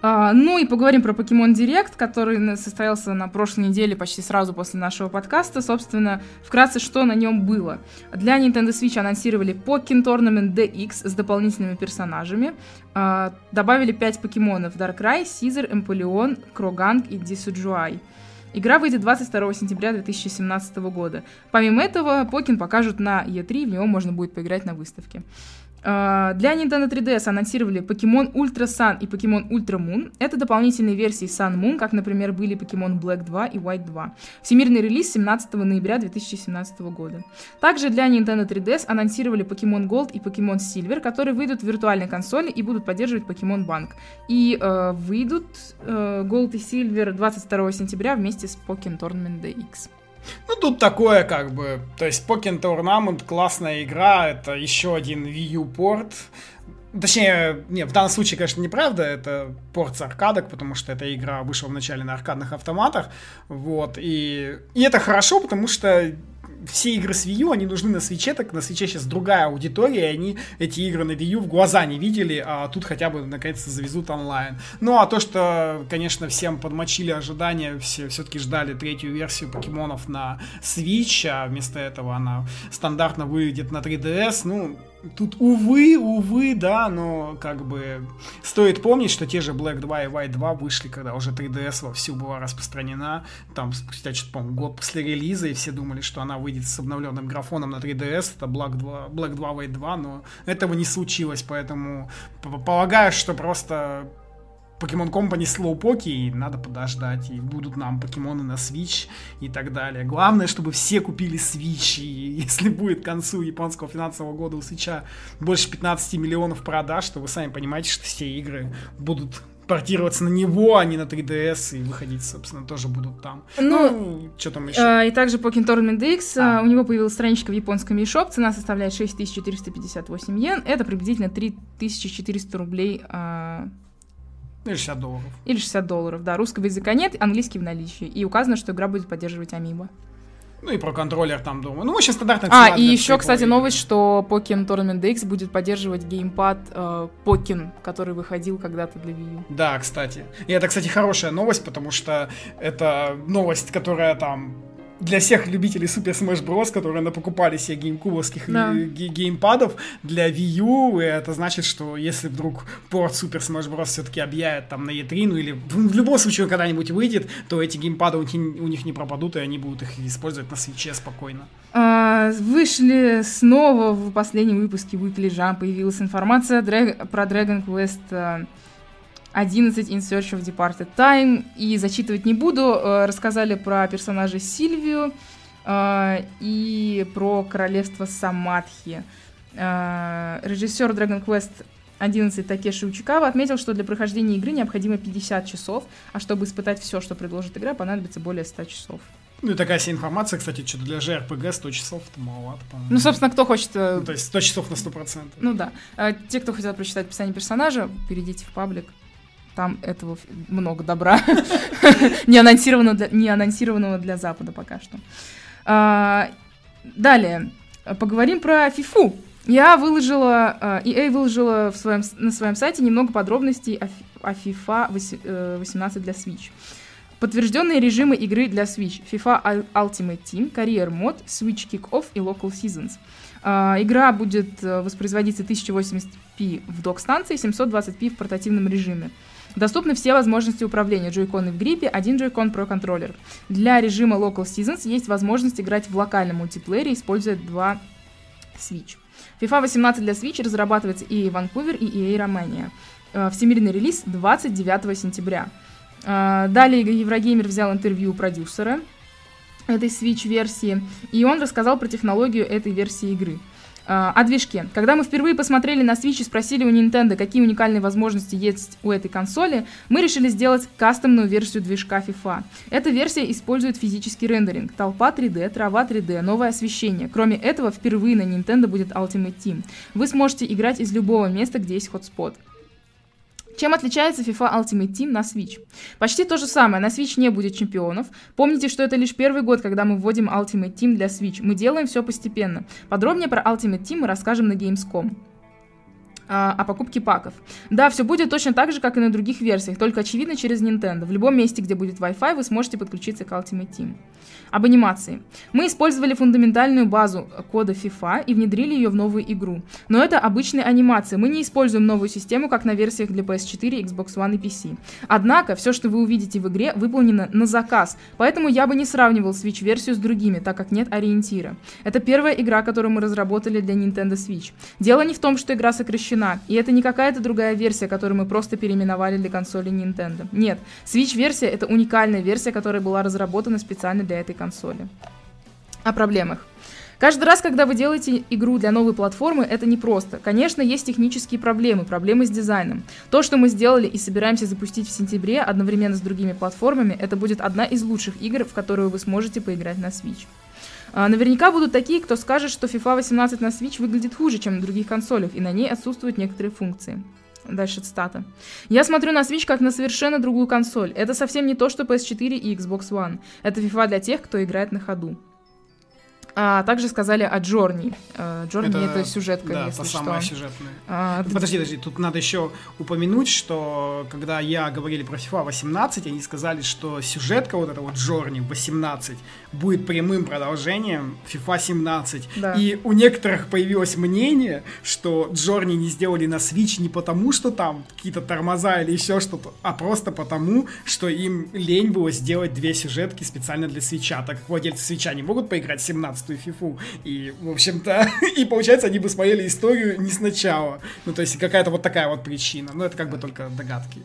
А, ну и поговорим про Pokemon Direct, который состоялся на прошлой неделе почти сразу после нашего подкаста. Собственно, вкратце, что на нем было. Для Nintendo Switch анонсировали Pokémon Tournament DX с дополнительными персонажами. А, добавили 5 покемонов Darkrai, Caesar, Эмполеон, Кроганг и Дисуджуай. Игра выйдет 22 сентября 2017 года. Помимо этого, Покин покажут на E3, в него можно будет поиграть на выставке. А, для Nintendo 3DS анонсировали Pokemon Ultra Sun и Pokemon Ultra Moon. Это дополнительные версии Sun Moon, как, например, были Pokemon Black 2 и White 2. Всемирный релиз 17 ноября 2017 года. Также для Nintendo 3DS анонсировали Pokemon Gold и Pokemon Silver, которые выйдут в виртуальной консоли и будут поддерживать Pokemon Bank. И э, выйдут э, Gold и Silver 22 сентября вместе с Pokemon Tournament DX. Ну, тут такое, как бы, то есть Pokémon Tournament классная игра, это еще один Wii U порт, Точнее, не, в данном случае, конечно, неправда, это порт с аркадок, потому что эта игра вышла вначале на аркадных автоматах, вот, и, и это хорошо, потому что все игры с Wii U, они нужны на свече, так на свече сейчас другая аудитория, и они эти игры на Wii U в глаза не видели, а тут хотя бы наконец-то завезут онлайн. Ну, а то, что, конечно, всем подмочили ожидания, все все-таки ждали третью версию покемонов на Switch, а вместо этого она стандартно выйдет на 3DS, ну, Тут, увы, увы, да, но как бы стоит помнить, что те же Black 2 и White 2 вышли, когда уже 3DS вовсю была распространена, там спустя, что-то, по год после релиза, и все думали, что она выйдет с обновленным графоном на 3DS, это Black 2, Black 2 White 2, но этого не случилось, поэтому полагаю, что просто Pokemon Company слоупоки, и надо подождать, и будут нам покемоны на Switch и так далее. Главное, чтобы все купили Switch, и если будет к концу японского финансового года у Switch больше 15 миллионов продаж, то вы сами понимаете, что все игры будут портироваться на него, а не на 3DS, и выходить, собственно, тоже будут там. Ну, ну что там еще? Э, и также Pokémon Tournament DX, а. э, у него появилась страничка в японском eShop, цена составляет 6458 йен, это приблизительно 3400 рублей э, или 60 долларов. Или 60 долларов, да. Русского языка нет, английский в наличии. И указано, что игра будет поддерживать Амиба. Ну и про контроллер там, думаю. Ну, очень стандартная А, и еще, кстати, игры. новость, что Pokken Tournament DX будет поддерживать геймпад э, Pokken, который выходил когда-то для Wii U. Да, кстати. И это, кстати, хорошая новость, потому что это новость, которая там для всех любителей Super Smash Bros., которые напокупали себе геймкубовских да. геймпадов для Wii U, это значит, что если вдруг порт Super Smash Bros. все-таки объявят там на E3, ну или в любом случае он когда-нибудь выйдет, то эти геймпады у них, у них не пропадут, и они будут их использовать на свече спокойно. А, вышли снова в последнем выпуске Weekly Jump появилась информация про Dragon Quest а, 11 In Search of Departed Time. И зачитывать не буду. Э, рассказали про персонажа Сильвию э, и про королевство Самадхи. Э, режиссер Dragon Quest 11 Такеши Учикава отметил, что для прохождения игры необходимо 50 часов, а чтобы испытать все, что предложит игра, понадобится более 100 часов. Ну и такая вся информация, кстати, что-то для JRPG 100 часов это маловато, по-моему. Ну, собственно, кто хочет... Ну, то есть 100 часов на 100%. Ну да. Те, кто хотят прочитать описание персонажа, перейдите в паблик, там этого много добра, не, анонсированного для, Запада пока что. А, далее, поговорим про FIFA. Я выложила, а, EA выложила в своем, на своем сайте немного подробностей о, о FIFA 18 для Switch. Подтвержденные режимы игры для Switch. FIFA Ultimate Team, Career Mode, Switch Kick-Off и Local Seasons. Uh, игра будет uh, воспроизводиться 1080p в док-станции, 720p в портативном режиме. Доступны все возможности управления джойконы в гриппе, один джойкон Pro контроллер. Для режима Local Seasons есть возможность играть в локальном мультиплеере, используя два Switch. FIFA 18 для Switch разрабатывается и Ванкувер, и EA Романия. Э, всемирный релиз 29 сентября. Э, далее Еврогеймер взял интервью у продюсера этой Switch-версии, и он рассказал про технологию этой версии игры. А, о движке. Когда мы впервые посмотрели на Switch и спросили у Nintendo, какие уникальные возможности есть у этой консоли, мы решили сделать кастомную версию движка FIFA. Эта версия использует физический рендеринг, толпа 3D, трава 3D, новое освещение. Кроме этого, впервые на Nintendo будет Ultimate Team. Вы сможете играть из любого места, где есть хотспот. Чем отличается FIFA Ultimate Team на Switch? Почти то же самое, на Switch не будет чемпионов. Помните, что это лишь первый год, когда мы вводим Ultimate Team для Switch. Мы делаем все постепенно. Подробнее про Ultimate Team мы расскажем на Gamescom а, о покупке паков. Да, все будет точно так же, как и на других версиях, только очевидно через Nintendo. В любом месте, где будет Wi-Fi, вы сможете подключиться к Ultimate Team. Об анимации. Мы использовали фундаментальную базу кода FIFA и внедрили ее в новую игру. Но это обычная анимация. Мы не используем новую систему, как на версиях для PS4, Xbox One и PC. Однако, все, что вы увидите в игре, выполнено на заказ. Поэтому я бы не сравнивал Switch-версию с другими, так как нет ориентира. Это первая игра, которую мы разработали для Nintendo Switch. Дело не в том, что игра сокращена, и это не какая-то другая версия, которую мы просто переименовали для консоли Nintendo. Нет, Switch-версия — это уникальная версия, которая была разработана специально для этой консоли. О проблемах. Каждый раз, когда вы делаете игру для новой платформы, это непросто. Конечно, есть технические проблемы, проблемы с дизайном. То, что мы сделали и собираемся запустить в сентябре одновременно с другими платформами, это будет одна из лучших игр, в которую вы сможете поиграть на Switch. А, наверняка будут такие, кто скажет, что FIFA 18 на Switch выглядит хуже, чем на других консолях, и на ней отсутствуют некоторые функции. Дальше цитата. «Я смотрю на Switch как на совершенно другую консоль. Это совсем не то, что PS4 и Xbox One. Это FIFA для тех, кто играет на ходу. А также сказали о Джорни. А, Джорни это, это сюжетка, да, если что. самая сюжетная. А, подожди, подожди, тут надо еще упомянуть, что когда я говорили про FIFA 18, они сказали, что сюжетка вот эта вот Джорни 18 будет прямым продолжением FIFA 17. Да. И у некоторых появилось мнение, что Джорни не сделали на Switch не потому, что там какие-то тормоза или еще что-то, а просто потому, что им лень было сделать две сюжетки специально для свеча, так как владельцы свеча не могут поиграть 17 15 фифу. И, в общем-то, и получается, они бы смотрели историю не сначала. Ну, то есть какая-то вот такая вот причина. Но это как бы только догадки.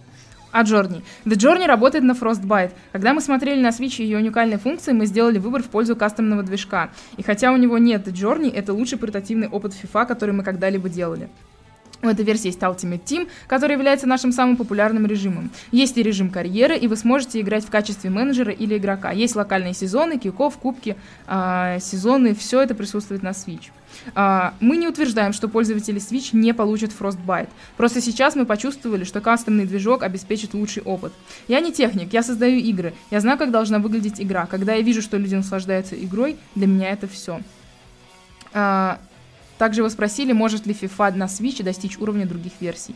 А Journey. The Journey работает на Frostbite. Когда мы смотрели на Switch и ее уникальные функции, мы сделали выбор в пользу кастомного движка. И хотя у него нет The Journey, это лучший портативный опыт FIFA, который мы когда-либо делали. В этой версии есть Ultimate Team, который является нашим самым популярным режимом. Есть и режим карьеры, и вы сможете играть в качестве менеджера или игрока. Есть локальные сезоны, киков, кубки, э, сезоны, все это присутствует на Switch. Uh, мы не утверждаем, что пользователи Switch не получат Frostbite. Просто сейчас мы почувствовали, что кастомный движок обеспечит лучший опыт. Я не техник, я создаю игры. Я знаю, как должна выглядеть игра. Когда я вижу, что люди наслаждаются игрой, для меня это все. Uh, также вы спросили, может ли FIFA на Switch достичь уровня других версий.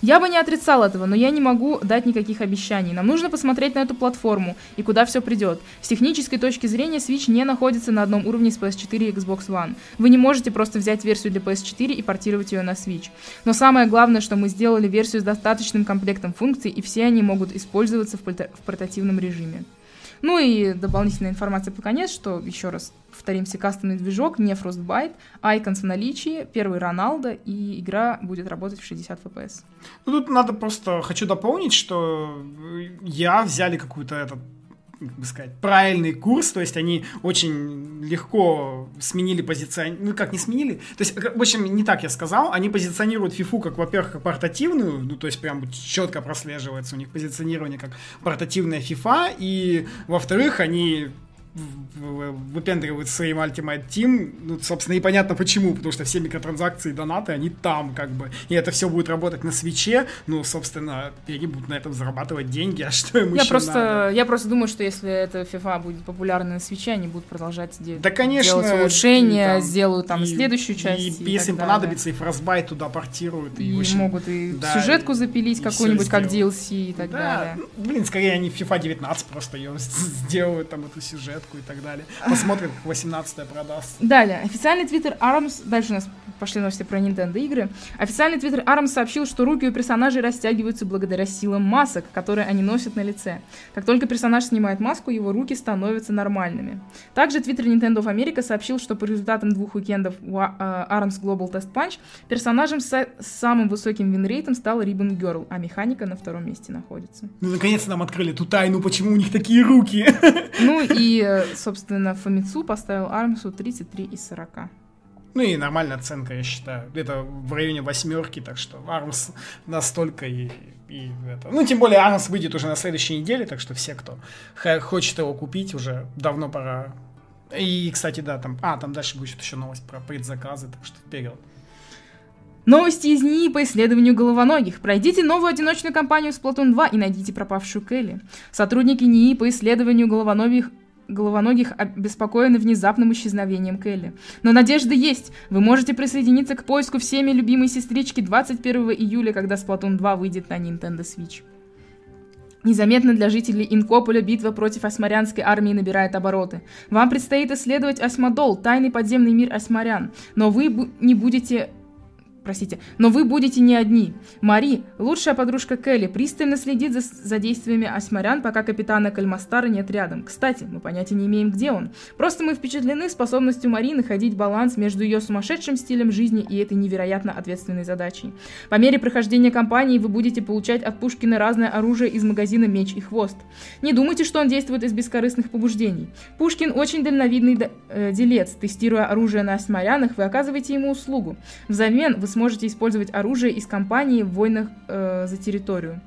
Я бы не отрицал этого, но я не могу дать никаких обещаний. Нам нужно посмотреть на эту платформу и куда все придет. С технической точки зрения Switch не находится на одном уровне с PS4 и Xbox One. Вы не можете просто взять версию для PS4 и портировать ее на Switch. Но самое главное, что мы сделали версию с достаточным комплектом функций, и все они могут использоваться в, в портативном режиме. Ну и дополнительная информация по конец, что, еще раз повторимся, кастомный движок, не Frostbite, Icons в наличии, первый Роналдо, и игра будет работать в 60 FPS. Ну, тут надо просто, хочу дополнить, что я взяли какую-то этот как бы сказать, правильный курс, то есть они очень легко сменили позиционирование, ну как не сменили, то есть, в общем, не так я сказал, они позиционируют FIFA как, во-первых, как портативную, ну то есть прям четко прослеживается у них позиционирование как портативная FIFA, и во-вторых, они выпендривают своим Ultimate Team, ну, собственно, непонятно почему, потому что все микротранзакции и донаты, они там, как бы, и это все будет работать на свече, ну, собственно, они будут на этом зарабатывать деньги, а что им я еще просто, надо? Я просто думаю, что если эта FIFA будет популярна на свече, они будут продолжать де- да, конечно, делать улучшения, там, сделают там и, следующую часть. И, и если им понадобится, и Frostbite туда портируют. И, и общем, могут и да, сюжетку запилить какую-нибудь, как DLC и так да, далее. Ну, блин, скорее они FIFA 19 просто ее сделают, там, эту сюжетку и так далее. Посмотрим, как 18 продаст. Далее. Официальный твиттер ARMS, дальше у нас пошли новости про Nintendo игры. Официальный твиттер ARMS сообщил, что руки у персонажей растягиваются благодаря силам масок, которые они носят на лице. Как только персонаж снимает маску, его руки становятся нормальными. Также твиттер Nintendo of America сообщил, что по результатам двух уикендов ARMS Global Test Punch персонажем с самым высоким винрейтом стала Ribbon Girl, а механика на втором месте находится. Ну, наконец-то нам открыли ту тайну, почему у них такие руки. Ну и, собственно, Фомицу поставил Армсу 33 из 40. Ну и нормальная оценка, я считаю. Это в районе восьмерки, так что Армс настолько и, и это. Ну, тем более Армс выйдет уже на следующей неделе, так что все, кто хочет его купить, уже давно пора. И, кстати, да, там, а, там дальше будет еще новость про предзаказы, так что вперед. Новости из НИИ по исследованию головоногих. Пройдите новую одиночную кампанию Splatoon 2 и найдите пропавшую Келли. Сотрудники НИИ по исследованию головоногих головоногих обеспокоены внезапным исчезновением Келли. Но надежда есть. Вы можете присоединиться к поиску всеми любимой сестрички 21 июля, когда Splatoon 2 выйдет на Nintendo Switch. Незаметно для жителей Инкополя битва против осмарянской армии набирает обороты. Вам предстоит исследовать Осмодол, тайный подземный мир осмарян, но вы не будете простите, но вы будете не одни. Мари, лучшая подружка Келли, пристально следит за, за действиями осмарян, пока капитана Кальмастара нет рядом. Кстати, мы понятия не имеем, где он. Просто мы впечатлены способностью Мари находить баланс между ее сумасшедшим стилем жизни и этой невероятно ответственной задачей. По мере прохождения кампании вы будете получать от Пушкина разное оружие из магазина «Меч и хвост». Не думайте, что он действует из бескорыстных побуждений. Пушкин очень дальновидный э, делец. Тестируя оружие на осмарянах, вы оказываете ему услугу. Взамен вы сможете использовать оружие из компании в войнах э, за территорию.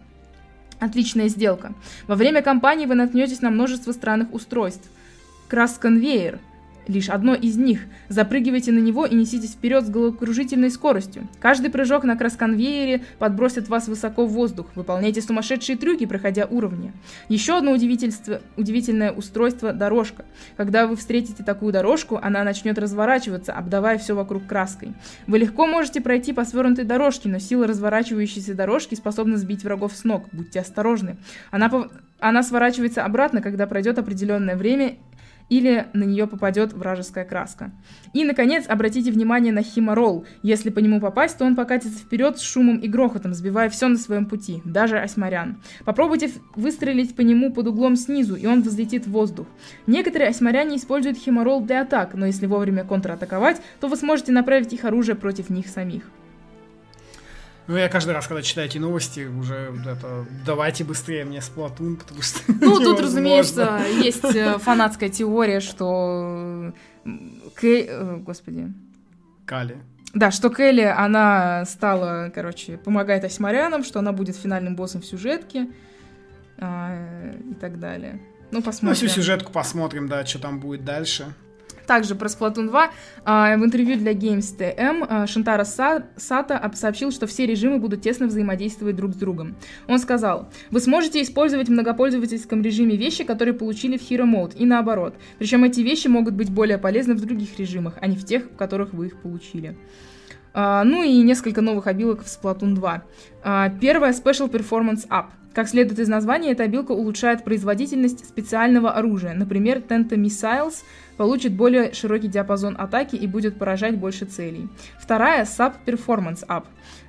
Отличная сделка. Во время кампании вы наткнетесь на множество странных устройств. Крас-конвейер – лишь одно из них. Запрыгивайте на него и неситесь вперед с головокружительной скоростью. Каждый прыжок на кросс-конвейере подбросит вас высоко в воздух. Выполняйте сумасшедшие трюки, проходя уровни. Еще одно удивительное устройство – дорожка. Когда вы встретите такую дорожку, она начнет разворачиваться, обдавая все вокруг краской. Вы легко можете пройти по свернутой дорожке, но сила разворачивающейся дорожки способна сбить врагов с ног. Будьте осторожны. Она, она сворачивается обратно, когда пройдет определенное время или на нее попадет вражеская краска. И, наконец, обратите внимание на химорол. Если по нему попасть, то он покатится вперед с шумом и грохотом, сбивая все на своем пути, даже осьмарян. Попробуйте выстрелить по нему под углом снизу, и он взлетит в воздух. Некоторые осьмаряне используют химорол для атак, но если вовремя контратаковать, то вы сможете направить их оружие против них самих. Ну, я каждый раз, когда читаю эти новости, уже это, давайте быстрее мне Сплатун, потому что Ну, тут, разумеется, есть э, фанатская теория, что... Э, господи. Кали. Да, что Келли, она стала, короче, помогает осьмарянам, что она будет финальным боссом в сюжетке а, и так далее. Ну, посмотрим. Ну, всю сюжетку посмотрим, да, что там будет дальше. Также про Splatoon 2 а, в интервью для Games TM а, Шантара Сата сообщил, что все режимы будут тесно взаимодействовать друг с другом. Он сказал, вы сможете использовать в многопользовательском режиме вещи, которые получили в Hero Mode, и наоборот. Причем эти вещи могут быть более полезны в других режимах, а не в тех, в которых вы их получили. Uh, ну и несколько новых обилок в Splatoon 2. Uh, первая Special Performance Up. Как следует из названия, эта обилка улучшает производительность специального оружия. Например, Tenta Missiles получит более широкий диапазон атаки и будет поражать больше целей. Вторая — Sub Performance Up.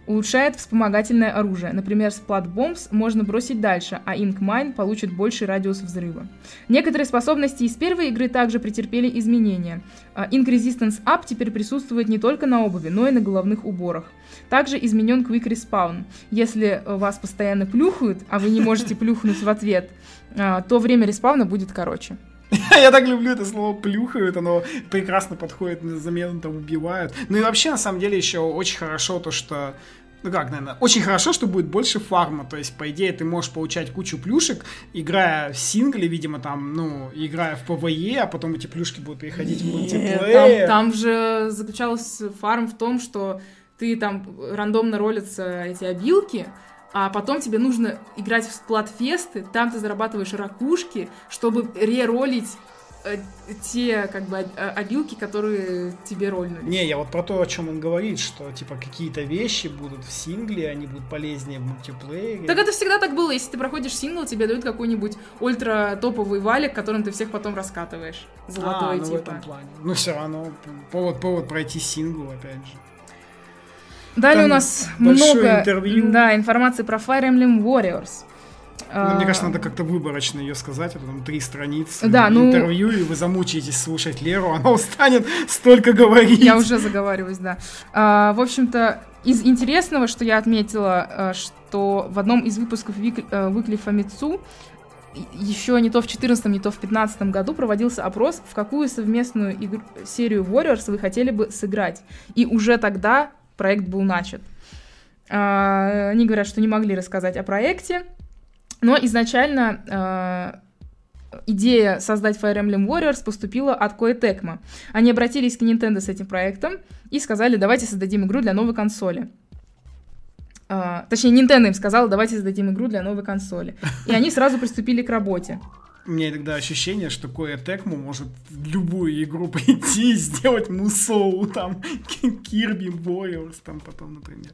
Улучшает вспомогательное оружие. Например, Splat Bombs можно бросить дальше, а Ink Mine получит больший радиус взрыва. Некоторые способности из первой игры также претерпели изменения. А, Ink Resistance Up теперь присутствует не только на обуви, но и на головных уборах. Также изменен Quick Respawn. Если вас постоянно плюхают, а вы не можете плюхнуть в ответ, а, то время респауна будет короче. Я так люблю это слово плюхают, оно прекрасно подходит, замену там убивают. Ну и вообще, на самом деле, еще очень хорошо то, что ну как, наверное, очень хорошо, что будет больше фарма, то есть, по идее, ты можешь получать кучу плюшек, играя в сингле, видимо, там, ну, играя в PvE, а потом эти плюшки будут переходить в мультиплеер. Там, там же заключался фарм в том, что ты там рандомно ролятся эти обилки, а потом тебе нужно играть в сплатфесты, там ты зарабатываешь ракушки, чтобы реролить э, те, как бы, обилки, которые тебе рольнули. Не, я вот про то, о чем он говорит, что, типа, какие-то вещи будут в сингле, они будут полезнее в мультиплеере. Так это всегда так было, если ты проходишь сингл, тебе дают какой-нибудь ультра топовый валик, которым ты всех потом раскатываешь. Золотой, а, ну типа. в этом плане. Ну, все равно, повод, повод пройти сингл, опять же. Далее Там у нас много интервью. Да, информации про Fire Emblem Warriors. Ну, мне кажется, надо как-то выборочно ее сказать. Это там три страницы да, ну... интервью, и вы замучаетесь слушать Леру, она устанет столько говорить. Я уже заговариваюсь, да. А, в общем-то, из интересного, что я отметила, а, что в одном из выпусков Вик, Викли Фамицу еще не то в 2014, не то в 2015 году проводился опрос, в какую совместную игру, серию Warriors вы хотели бы сыграть. И уже тогда проект был начат. А, они говорят, что не могли рассказать о проекте, но изначально а, идея создать Fire Emblem Warriors поступила от Koei Tecmo. Они обратились к Nintendo с этим проектом и сказали, давайте создадим игру для новой консоли. Uh, точнее, Nintendo им сказала, давайте создадим игру для новой консоли. И они сразу приступили к работе. У меня тогда ощущение, что Коя Текму может любую игру пойти и сделать Мусоу, там, Кирби Warriors, там потом, например.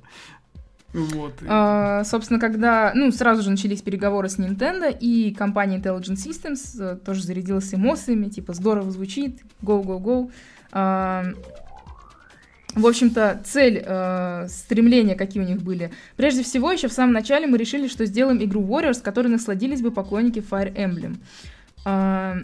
Вот. А, собственно, когда, ну, сразу же начались переговоры с Nintendo, и компания Intelligent Systems э, тоже зарядилась эмоциями, типа, здорово звучит, go, go, go. А, в общем-то, цель, э, стремления, какие у них были. Прежде всего, еще в самом начале мы решили, что сделаем игру Warriors, которой насладились бы поклонники Fire Emblem. Э,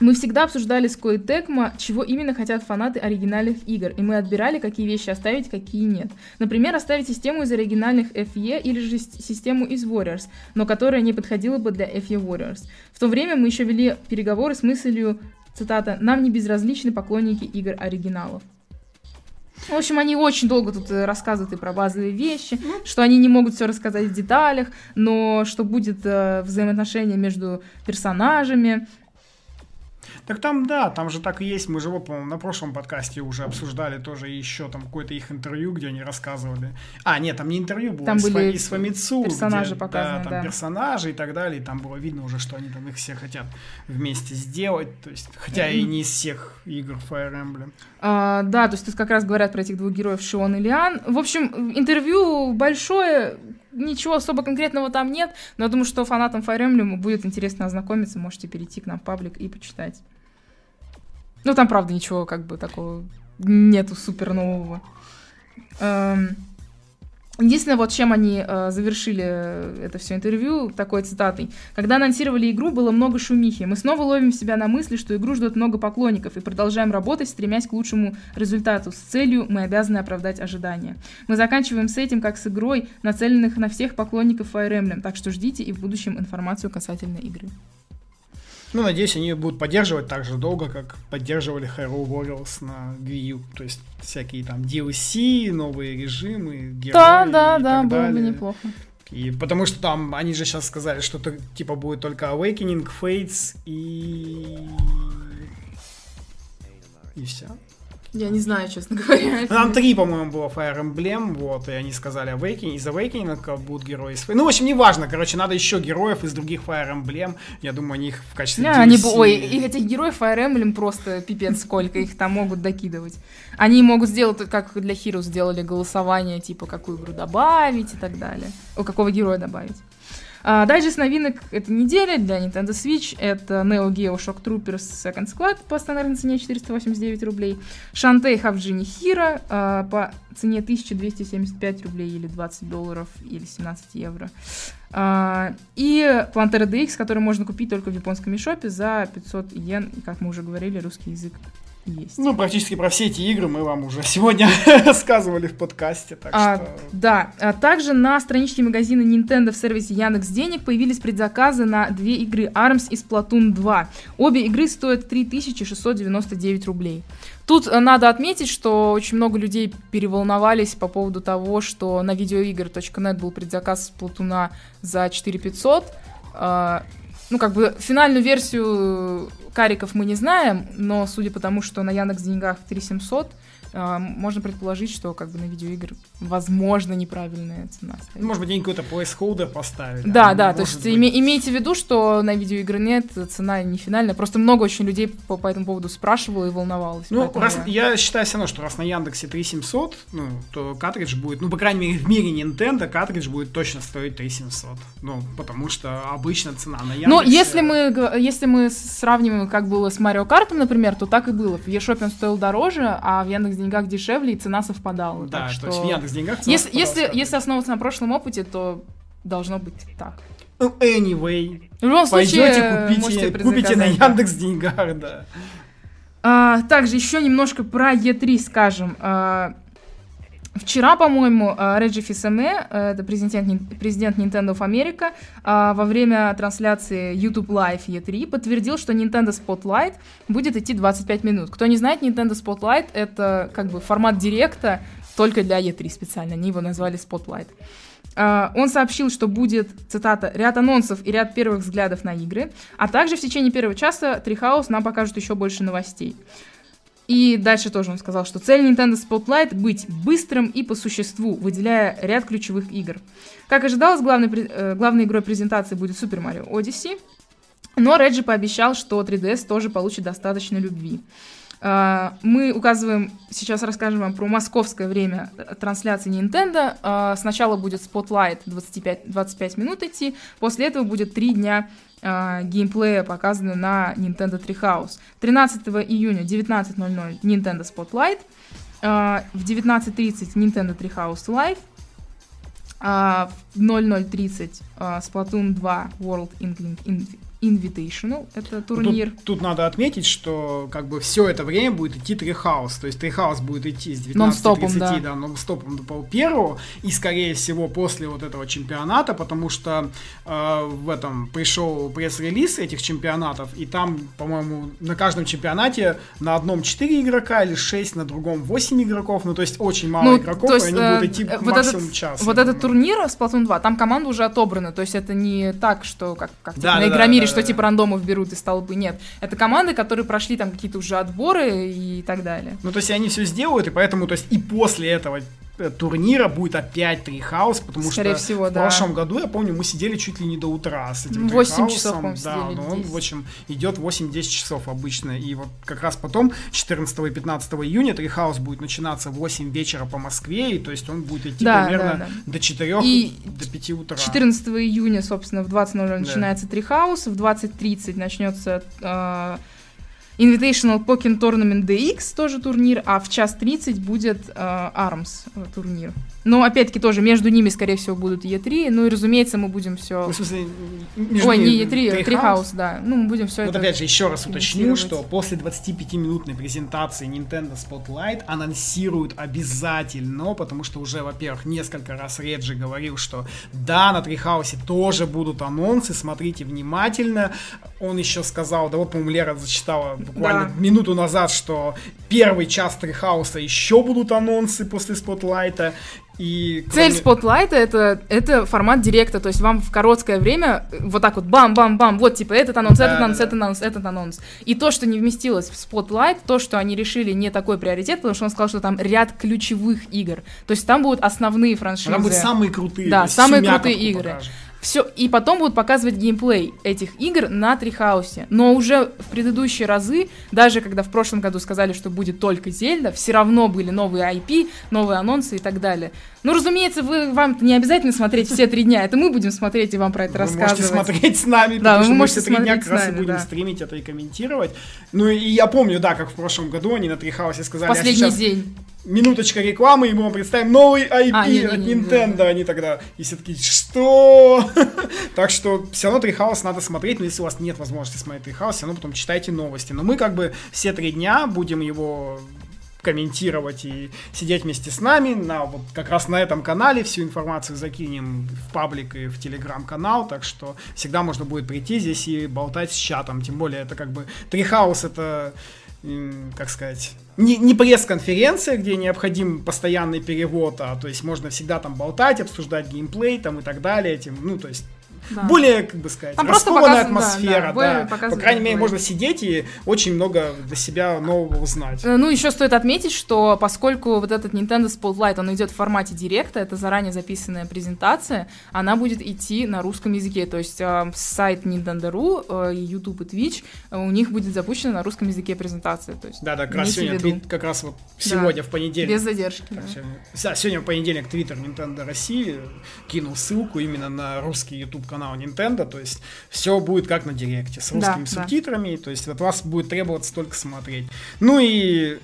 мы всегда обсуждали с Кои Текма, чего именно хотят фанаты оригинальных игр, и мы отбирали, какие вещи оставить, какие нет. Например, оставить систему из оригинальных FE или же систему из Warriors, но которая не подходила бы для FE Warriors. В то время мы еще вели переговоры с мыслью, цитата, «Нам не безразличны поклонники игр оригиналов». В общем, они очень долго тут э, рассказывают и про базовые вещи, что они не могут все рассказать в деталях, но что будет э, взаимоотношение между персонажами, так там, да, там же так и есть. Мы же его, по-моему, на прошлом подкасте уже обсуждали тоже еще там какое-то их интервью, где они рассказывали. А, нет, там не интервью было, там из, были из Фомицу. Персонажи где, показаны, да, там да. персонажи и так далее. И там было видно уже, что они там их все хотят вместе сделать. То есть, хотя и не из всех игр Fire Emblem. А, да, то есть тут как раз говорят про этих двух героев Шион и Лиан. В общем, интервью большое, ничего особо конкретного там нет, но я думаю, что фанатам Fire Emblem будет интересно ознакомиться, можете перейти к нам в паблик и почитать. Ну, там, правда, ничего как бы такого нету супер нового. Эм... Единственное, вот чем они э, завершили это все интервью, такой цитатой. Когда анонсировали игру, было много шумихи. Мы снова ловим себя на мысли, что игру ждет много поклонников, и продолжаем работать, стремясь к лучшему результату. С целью мы обязаны оправдать ожидания. Мы заканчиваем с этим, как с игрой, нацеленных на всех поклонников Fire Emblem, так что ждите и в будущем информацию касательно игры. Ну, надеюсь, они будут поддерживать так же долго, как поддерживали Hero Warriors на Wii U. То есть всякие там DLC, новые режимы, герои Да, да, да, было далее. бы неплохо. И потому что там они же сейчас сказали, что то, типа будет только Awakening, Fates и... И все. Я не знаю, честно говоря. Ну, Там три, по-моему, было Fire Emblem, вот, и они сказали Awakening, из Awakening будут герои из... Ну, в общем, неважно, короче, надо еще героев из других Fire Emblem, я думаю, они их в качестве Не, DLC... они, ой, и этих героев Fire Emblem просто пипец сколько, их там могут докидывать. Они могут сделать, как для Heroes сделали голосование, типа, какую игру добавить и так далее. О, какого героя добавить. А, дайджест новинок этой недели для Nintendo Switch. Это Neo Geo Shock Troopers Second Squad по стандартной цене 489 рублей, Shantae Havjini Hero а, по цене 1275 рублей или 20 долларов или 17 евро. А, и Plantera DX, который можно купить только в японском мишопе за 500 йен, как мы уже говорили, русский язык есть. Ну, практически про все эти игры мы вам уже сегодня рассказывали в подкасте, так А, что... да, а также на страничке магазина Nintendo в сервисе Яндекс Денег появились предзаказы на две игры ARMS и Splatoon 2. Обе игры стоят 3699 рублей. Тут э, надо отметить, что очень много людей переволновались по поводу того, что на videoigр.net был предзаказ Splatoon за 4500. Ну, как бы финальную версию кариков мы не знаем, но судя по тому, что на Яндекс Деньгах 3700, а, можно предположить, что как бы на видеоигр возможно неправильная цена стоит. Может быть, где-нибудь какой-то placeholder поставили. Да, а да, то есть быть- име- имейте в виду, что на видеоигры нет, цена не финальная. Просто много очень людей по, по этому поводу спрашивало и волновалось. Ну, раз, я- я считаю все равно, что раз на Яндексе 3700, ну, то картридж будет, ну, по крайней мере, в мире Nintendo картридж будет точно стоить 3700. Ну, потому что обычно цена на Яндексе... Ну, если мы, если мы с- сравниваем, как было с Марио Картом, например, то так и было. В eShop он стоил дороже, а в Яндекс Деньгах дешевле, и цена совпадала. Да, так то что... есть в Яндекс деньгах цена Если, если, если основываться на прошлом опыте, то должно быть так. Ну, anyway, В любом случае, пойдете, можете купите, купите на. Яндекс деньгах, да. А, также еще немножко про E3 скажем. А, Вчера, по-моему, э, Реджи Фисаме, э, это президент, президент Nintendo of America, во время трансляции YouTube Live E3 подтвердил, что Nintendo Spotlight будет идти 25 минут. Кто не знает, Nintendo Spotlight — это как бы формат директа только для E3 специально, они его назвали Spotlight. Он сообщил, что будет, цитата, ряд анонсов и ряд первых взглядов на игры, а также в течение первого часа Treehouse нам покажут еще больше новостей. И дальше тоже он сказал, что цель Nintendo Spotlight — быть быстрым и по существу, выделяя ряд ключевых игр. Как ожидалось, главной, э, главной игрой презентации будет Super Mario Odyssey, но Реджи пообещал, что 3DS тоже получит достаточно любви. Uh, мы указываем, сейчас расскажем вам про московское время трансляции Nintendo. Uh, сначала будет Spotlight 25, 25 минут идти, после этого будет 3 дня э, геймплея показаны на Nintendo Treehouse. 13 июня 19.00 Nintendo Spotlight, э, в 19.30 Nintendo Treehouse Live, э, в 00.30 э, Splatoon 2 World Invitational, это турнир. Тут, тут надо отметить, что как бы все это время будет идти Трихаус, то есть Трихаус будет идти с 19.30 да. да, нон-стопом до полпервого, и скорее всего после вот этого чемпионата, потому что э, в этом пришел пресс-релиз этих чемпионатов, и там, по-моему, на каждом чемпионате на одном 4 игрока или 6, на другом 8 игроков, ну то есть очень мало ну, игроков, есть, и они э, будут идти э, вот максимум этот, час. Вот этот турнир Splatoon 2, там команда уже отобрана, то есть это не так, что как, как да, типа, да, на Игромире, да, что типа рандомов берут из толпы. Нет. Это команды, которые прошли там какие-то уже отборы и так далее. Ну, то есть они все сделают, и поэтому, то есть и после этого турнира будет опять Трихаус, потому Скорее что всего, в да. прошлом году, я помню, мы сидели чуть ли не до утра с этим 8 часов, Да, сидели но он, в общем, идет 8-10 часов обычно. И вот как раз потом, 14 и 15 июня, Трихаус будет начинаться в 8 вечера по Москве, и то есть он будет идти да, примерно да, да. до 4 и до 5 утра. 14 июня, собственно, в 20.00 да. начинается Трихаус, в 20.30 начнется э, Invitational Pokémon Tournament DX тоже турнир, а в час 30 будет э, ARMS э, турнир. Но опять-таки тоже между ними, скорее всего, будут E3. Ну и разумеется, мы будем все. Ну, в смысле, Ой, не E3, Treehouse, да. Ну, мы будем все вот это. опять же, еще раз уточню, что после 25-минутной презентации Nintendo Spotlight анонсируют обязательно, потому что уже, во-первых, несколько раз Реджи говорил, что да, на Трихаусе тоже будут анонсы, смотрите внимательно. Он еще сказал, да вот, по-моему, Лера зачитала буквально да. минуту назад, что первый час Трихауса еще будут анонсы после Спотлайта. И кроме... Цель спотлайта это, это формат директа, то есть вам в короткое время вот так вот бам-бам-бам, вот типа этот анонс, да, этот анонс, да. этот анонс, этот анонс. И то, что не вместилось в спотлайт, то, что они решили не такой приоритет, потому что он сказал, что там ряд ключевых игр. То есть там будут основные франшизы. Там будут самые крутые. Да, самые крутые игры. Покажет. Все, и потом будут показывать геймплей этих игр на Трихаусе. Но уже в предыдущие разы, даже когда в прошлом году сказали, что будет только Зельда, все равно были новые IP, новые анонсы и так далее. Ну, разумеется, вы, вам не обязательно смотреть все три дня, это мы будем смотреть и вам про это вы рассказывать. Вы можете смотреть с нами, да, потому что мы все три дня как раз и будем да. стримить это и комментировать. Ну, и я помню, да, как в прошлом году они на Трихаусе сказали... А Последний а сейчас... день минуточка рекламы, и мы вам представим новый IP а, не, не, от Nintendo. Не, Они тогда, и все такие, что? так что все равно Трихаус надо смотреть, но если у вас нет возможности смотреть Трихаус, все равно потом читайте новости. Но мы как бы все три дня будем его комментировать и сидеть вместе с нами. На, вот как раз на этом канале всю информацию закинем в паблик и в телеграм-канал, так что всегда можно будет прийти здесь и болтать с чатом. Тем более это как бы Трихаус это как сказать, не, не пресс-конференция, где необходим постоянный перевод, а то есть можно всегда там болтать, обсуждать геймплей там и так далее, этим, ну, то есть да. более, как бы сказать, Там раскованная атмосфера, да, да. да. По крайней мере, можно сидеть и очень много для себя нового узнать. Э, ну, еще стоит отметить, что поскольку вот этот Nintendo Spotlight, он идет в формате директа, это заранее записанная презентация, она будет идти на русском языке, то есть э, сайт Nintendo.ru, э, YouTube и Twitch, э, у них будет запущена на русском языке презентация, то есть Да, да, как раз сегодня, твит, как раз вот сегодня да, в понедельник. Без задержки. да. Сегодня, сегодня в понедельник Twitter Nintendo России кинул ссылку именно на русский YouTube канал Nintendo, то есть все будет как на директе, с русскими да, субтитрами, да. то есть от вас будет требоваться только смотреть. Ну и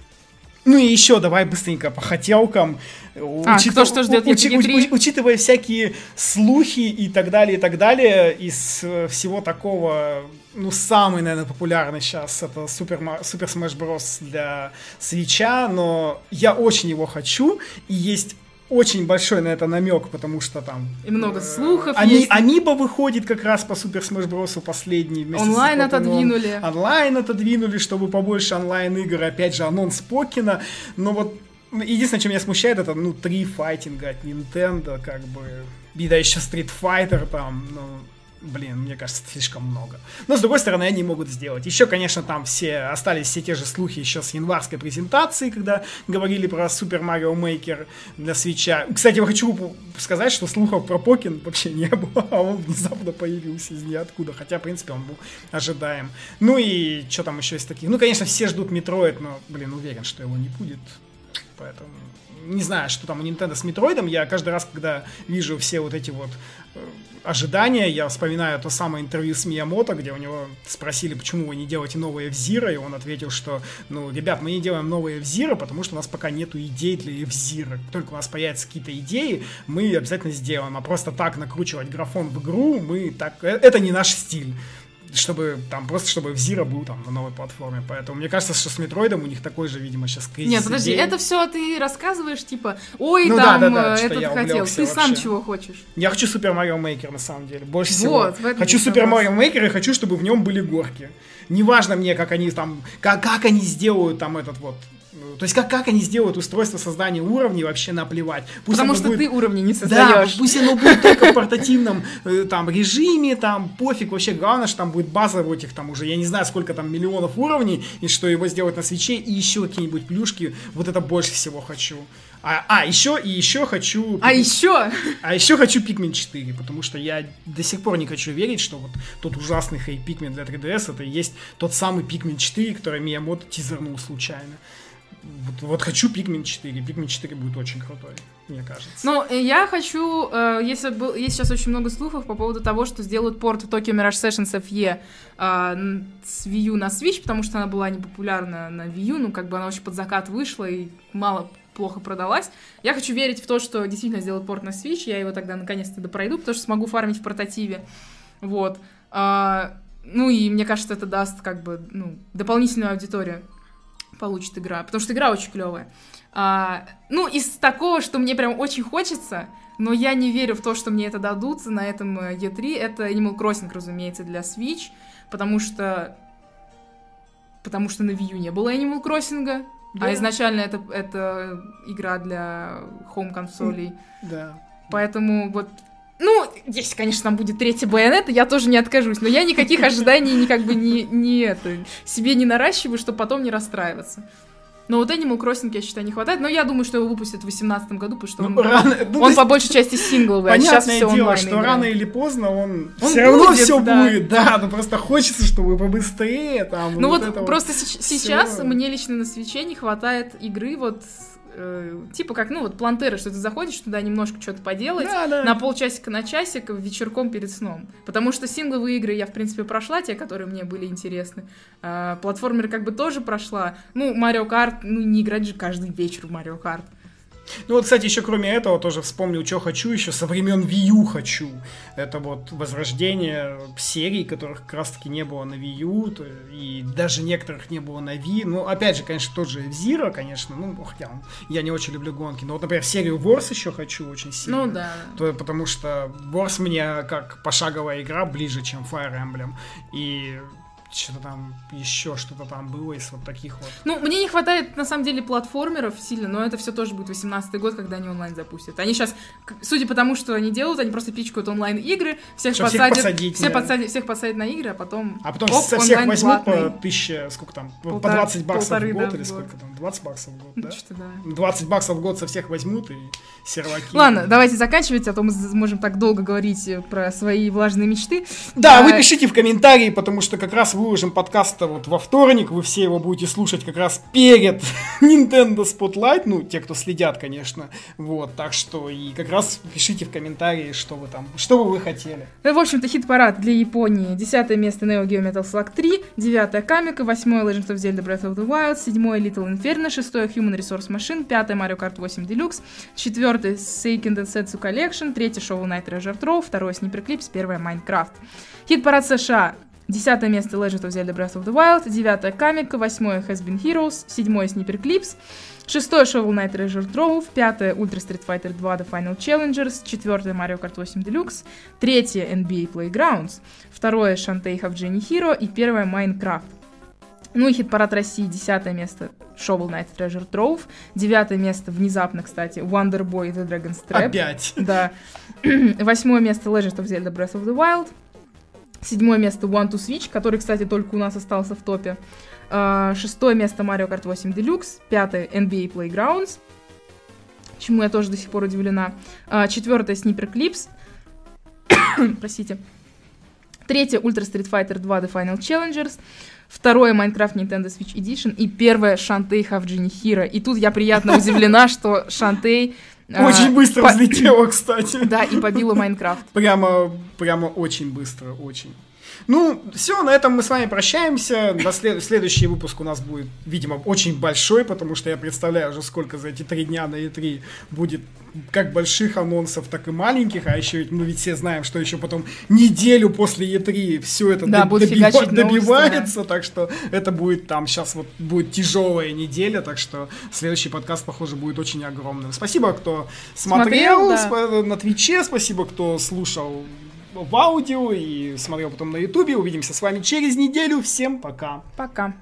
Ну и еще давай быстренько по хотелкам. А, Учит... кто что ждет уч... Учитывая всякие слухи и так далее, и так далее, из э, всего такого, ну, самый, наверное, популярный сейчас это Супер, Супер Smash Bros. для свеча, но я очень его хочу, и есть очень большой на это намек, потому что там... И много слухов Ами, есть. Амиба выходит как раз по Супер Smash Bros. последний. Онлайн отодвинули. Онлайн отодвинули, чтобы побольше онлайн-игр. Опять же, анонс Покина. Но вот единственное, чем меня смущает, это, ну, три файтинга от Nintendo, как бы... И да еще Street Fighter там, ну блин, мне кажется, слишком много. Но, с другой стороны, они могут сделать. Еще, конечно, там все остались все те же слухи еще с январской презентации, когда говорили про Super Mario Maker для свеча. Кстати, я хочу сказать, что слухов про Покин вообще не было, а он внезапно появился из ниоткуда, хотя, в принципе, он был ожидаем. Ну и что там еще из таких? Ну, конечно, все ждут Метроид, но, блин, уверен, что его не будет, поэтому не знаю, что там у Nintendo с Метроидом, я каждый раз, когда вижу все вот эти вот э, ожидания. Я вспоминаю то самое интервью с Миямото, где у него спросили, почему вы не делаете новые F-Zero, и он ответил, что, ну, ребят, мы не делаем новые F-Zero, потому что у нас пока нету идей для F-Zero. только у нас появятся какие-то идеи, мы обязательно сделаем. А просто так накручивать графон в игру, мы так... Э, это не наш стиль чтобы там просто чтобы F-Zero был там на новой платформе. Поэтому мне кажется, что с Метроидом у них такой же, видимо, сейчас кризис. Нет, подожди, идей. это все ты рассказываешь, типа, ой, ну, там да, да, да, этот хотел. Ты вообще. сам чего хочешь? Я хочу Super Mario Maker, на самом деле. Больше вот, всего. Хочу Super Mario Maker и хочу, чтобы в нем были горки. Неважно мне, как они там, как, как они сделают там этот вот то есть как, как они сделают устройство создания уровней, вообще наплевать. Пусть Потому что будет... ты уровни не создаешь. Да, пусть оно будет только в портативном э, там режиме, там пофиг, вообще главное, что там будет база в этих там уже, я не знаю, сколько там миллионов уровней, и что его сделать на свече, и еще какие-нибудь плюшки, вот это больше всего хочу. А, а еще и еще хочу... А еще? А еще хочу Pikmin 4, потому что я до сих пор не хочу верить, что вот тот ужасный хей Pikmin для 3DS это и есть тот самый Pikmin 4, который Миямото тизернул случайно вот, вот хочу Pikmin 4. Pikmin 4 будет очень крутой, мне кажется. Ну, я хочу, э, если был, есть сейчас очень много слухов по поводу того, что сделают порт Tokyo Mirage Sessions FE э, с Wii U на Switch, потому что она была непопулярна на Wii U, ну, как бы она очень под закат вышла и мало плохо продалась. Я хочу верить в то, что действительно сделают порт на Switch, я его тогда наконец-то допройду, потому что смогу фармить в портативе. Вот. А, ну и мне кажется, это даст как бы ну, дополнительную аудиторию получит игра, потому что игра очень клевая. А, ну, из такого, что мне прям очень хочется, но я не верю в то, что мне это дадут на этом E3, э, это Animal Crossing, разумеется, для Switch, потому что... Потому что на Wii U не было Animal Crossing, а да. а изначально это, это игра для home консолей. Да. Поэтому вот если, конечно, будет третий байонет, я тоже не откажусь. Но я никаких ожиданий ни как бы не, не это, себе не наращиваю, чтобы потом не расстраиваться. Но вот Animal Crossing, я считаю, не хватает. Но я думаю, что его выпустят в 2018 году, потому что он, ну, рано, ну, он по большей части сингловый, а сейчас все дело, что игра. рано или поздно он, он все равно все да. будет, да, но просто хочется, чтобы побыстрее там. Ну вот, вот просто вот сейчас все. мне лично на свече не хватает игры вот э, типа как, ну, вот плантеры, что ты заходишь туда немножко что-то поделать, да, да. на полчасика, на часик, вечерком перед сном. Потому что сингловые игры я, в принципе, прошла, те, которые мне были интересны. Э, платформеры как бы тоже прошла. Ну, Марио Карт, ну, не играть же каждый вечер в Марио Карт. Ну вот, кстати, еще кроме этого тоже вспомнил, что хочу еще со времен Wii U хочу. Это вот возрождение серий, которых как раз таки не было на Wii U, и даже некоторых не было на Wii. Ну, опять же, конечно, тот же Zero, конечно, ну, хотя я не очень люблю гонки, но вот, например, серию Wars еще хочу очень сильно. Ну да. То, потому что Wars мне как пошаговая игра ближе, чем Fire Emblem. И что-то там еще что-то там было из вот таких вот. Ну, мне не хватает, на самом деле, платформеров сильно, но это все тоже будет 18 год, когда они онлайн запустят. Они сейчас, судя по тому, что они делают, они просто пичкают онлайн-игры, всех Чтобы посадят, всех посадить, все посадят, всех посадят на игры, а потом А потом оп, со всех возьмут по 1000, сколько там, Полтора, по 20 баксов в год да, или в сколько там, 20 баксов в год, да? Что-то да. 20 баксов в год со всех возьмут и серваки. Ладно, давайте заканчивать, а то мы можем так долго говорить про свои влажные мечты. Да, а... вы пишите в комментарии, потому что как раз выложим подкаст вот во вторник, вы все его будете слушать как раз перед Nintendo Spotlight, ну, те, кто следят, конечно, вот, так что и как раз пишите в комментарии, что вы там, что бы вы хотели. Ну, в общем-то, хит-парад для Японии. Десятое место Neo Geo Metal Slug 3, девятое Камика, восьмое Legend of Zelda Breath of the Wild, седьмое Little Inferno, шестое Human Resource Machine, пятое Mario Kart 8 Deluxe, четвертое Seiken Densetsu Collection, третье Shovel Knight Treasure Trove, второе Sniper Clips, первое Minecraft. Хит-парад США. Десятое место Legend of Zelda Breath of the Wild, девятое Камика, восьмое Has Been Heroes, седьмое Sniper Clips, шестое Shovel Knight Treasure Trove, пятое Ultra Street Fighter 2 The Final Challengers, четвертое Mario Kart 8 Deluxe, третье NBA Playgrounds, второе Shantae Have Genie Hero и первое Minecraft. Ну и хит-парад России, десятое место Shovel Knight Treasure Trove, девятое место, внезапно, кстати, Wonder Boy The Dragon's Trap. Опять. Да. Восьмое место Legend of Zelda Breath of the Wild. Седьмое место One to Switch, который, кстати, только у нас остался в топе. А, Шестое место Mario Kart 8 Deluxe. Пятое NBA Playgrounds. Чему я тоже до сих пор удивлена. А, Четвертое Sniper Clips. Простите. Третье Ultra Street Fighter 2 The Final Challengers. Второе Minecraft Nintendo Switch Edition. И первое Shantae Have Genie Hero. И тут я приятно удивлена, что а, Очень быстро взлетела, кстати. Да, и побила Майнкрафт. Прямо, прямо очень быстро, очень. Ну, все, на этом мы с вами прощаемся. До след- следующий выпуск у нас будет, видимо, очень большой, потому что я представляю уже, сколько за эти три дня на E3 будет как больших анонсов, так и маленьких, а еще ведь мы ведь все знаем, что еще потом неделю после E3 все это Да, доб- фигачить новости, добивается, так что это будет там сейчас вот будет тяжелая неделя, так что следующий подкаст, похоже, будет очень огромным. Спасибо, кто смотрел, Смотрел, да. на Твиче, спасибо, кто слушал в аудио и смотрел потом на Ютубе. Увидимся с вами через неделю. Всем пока. Пока.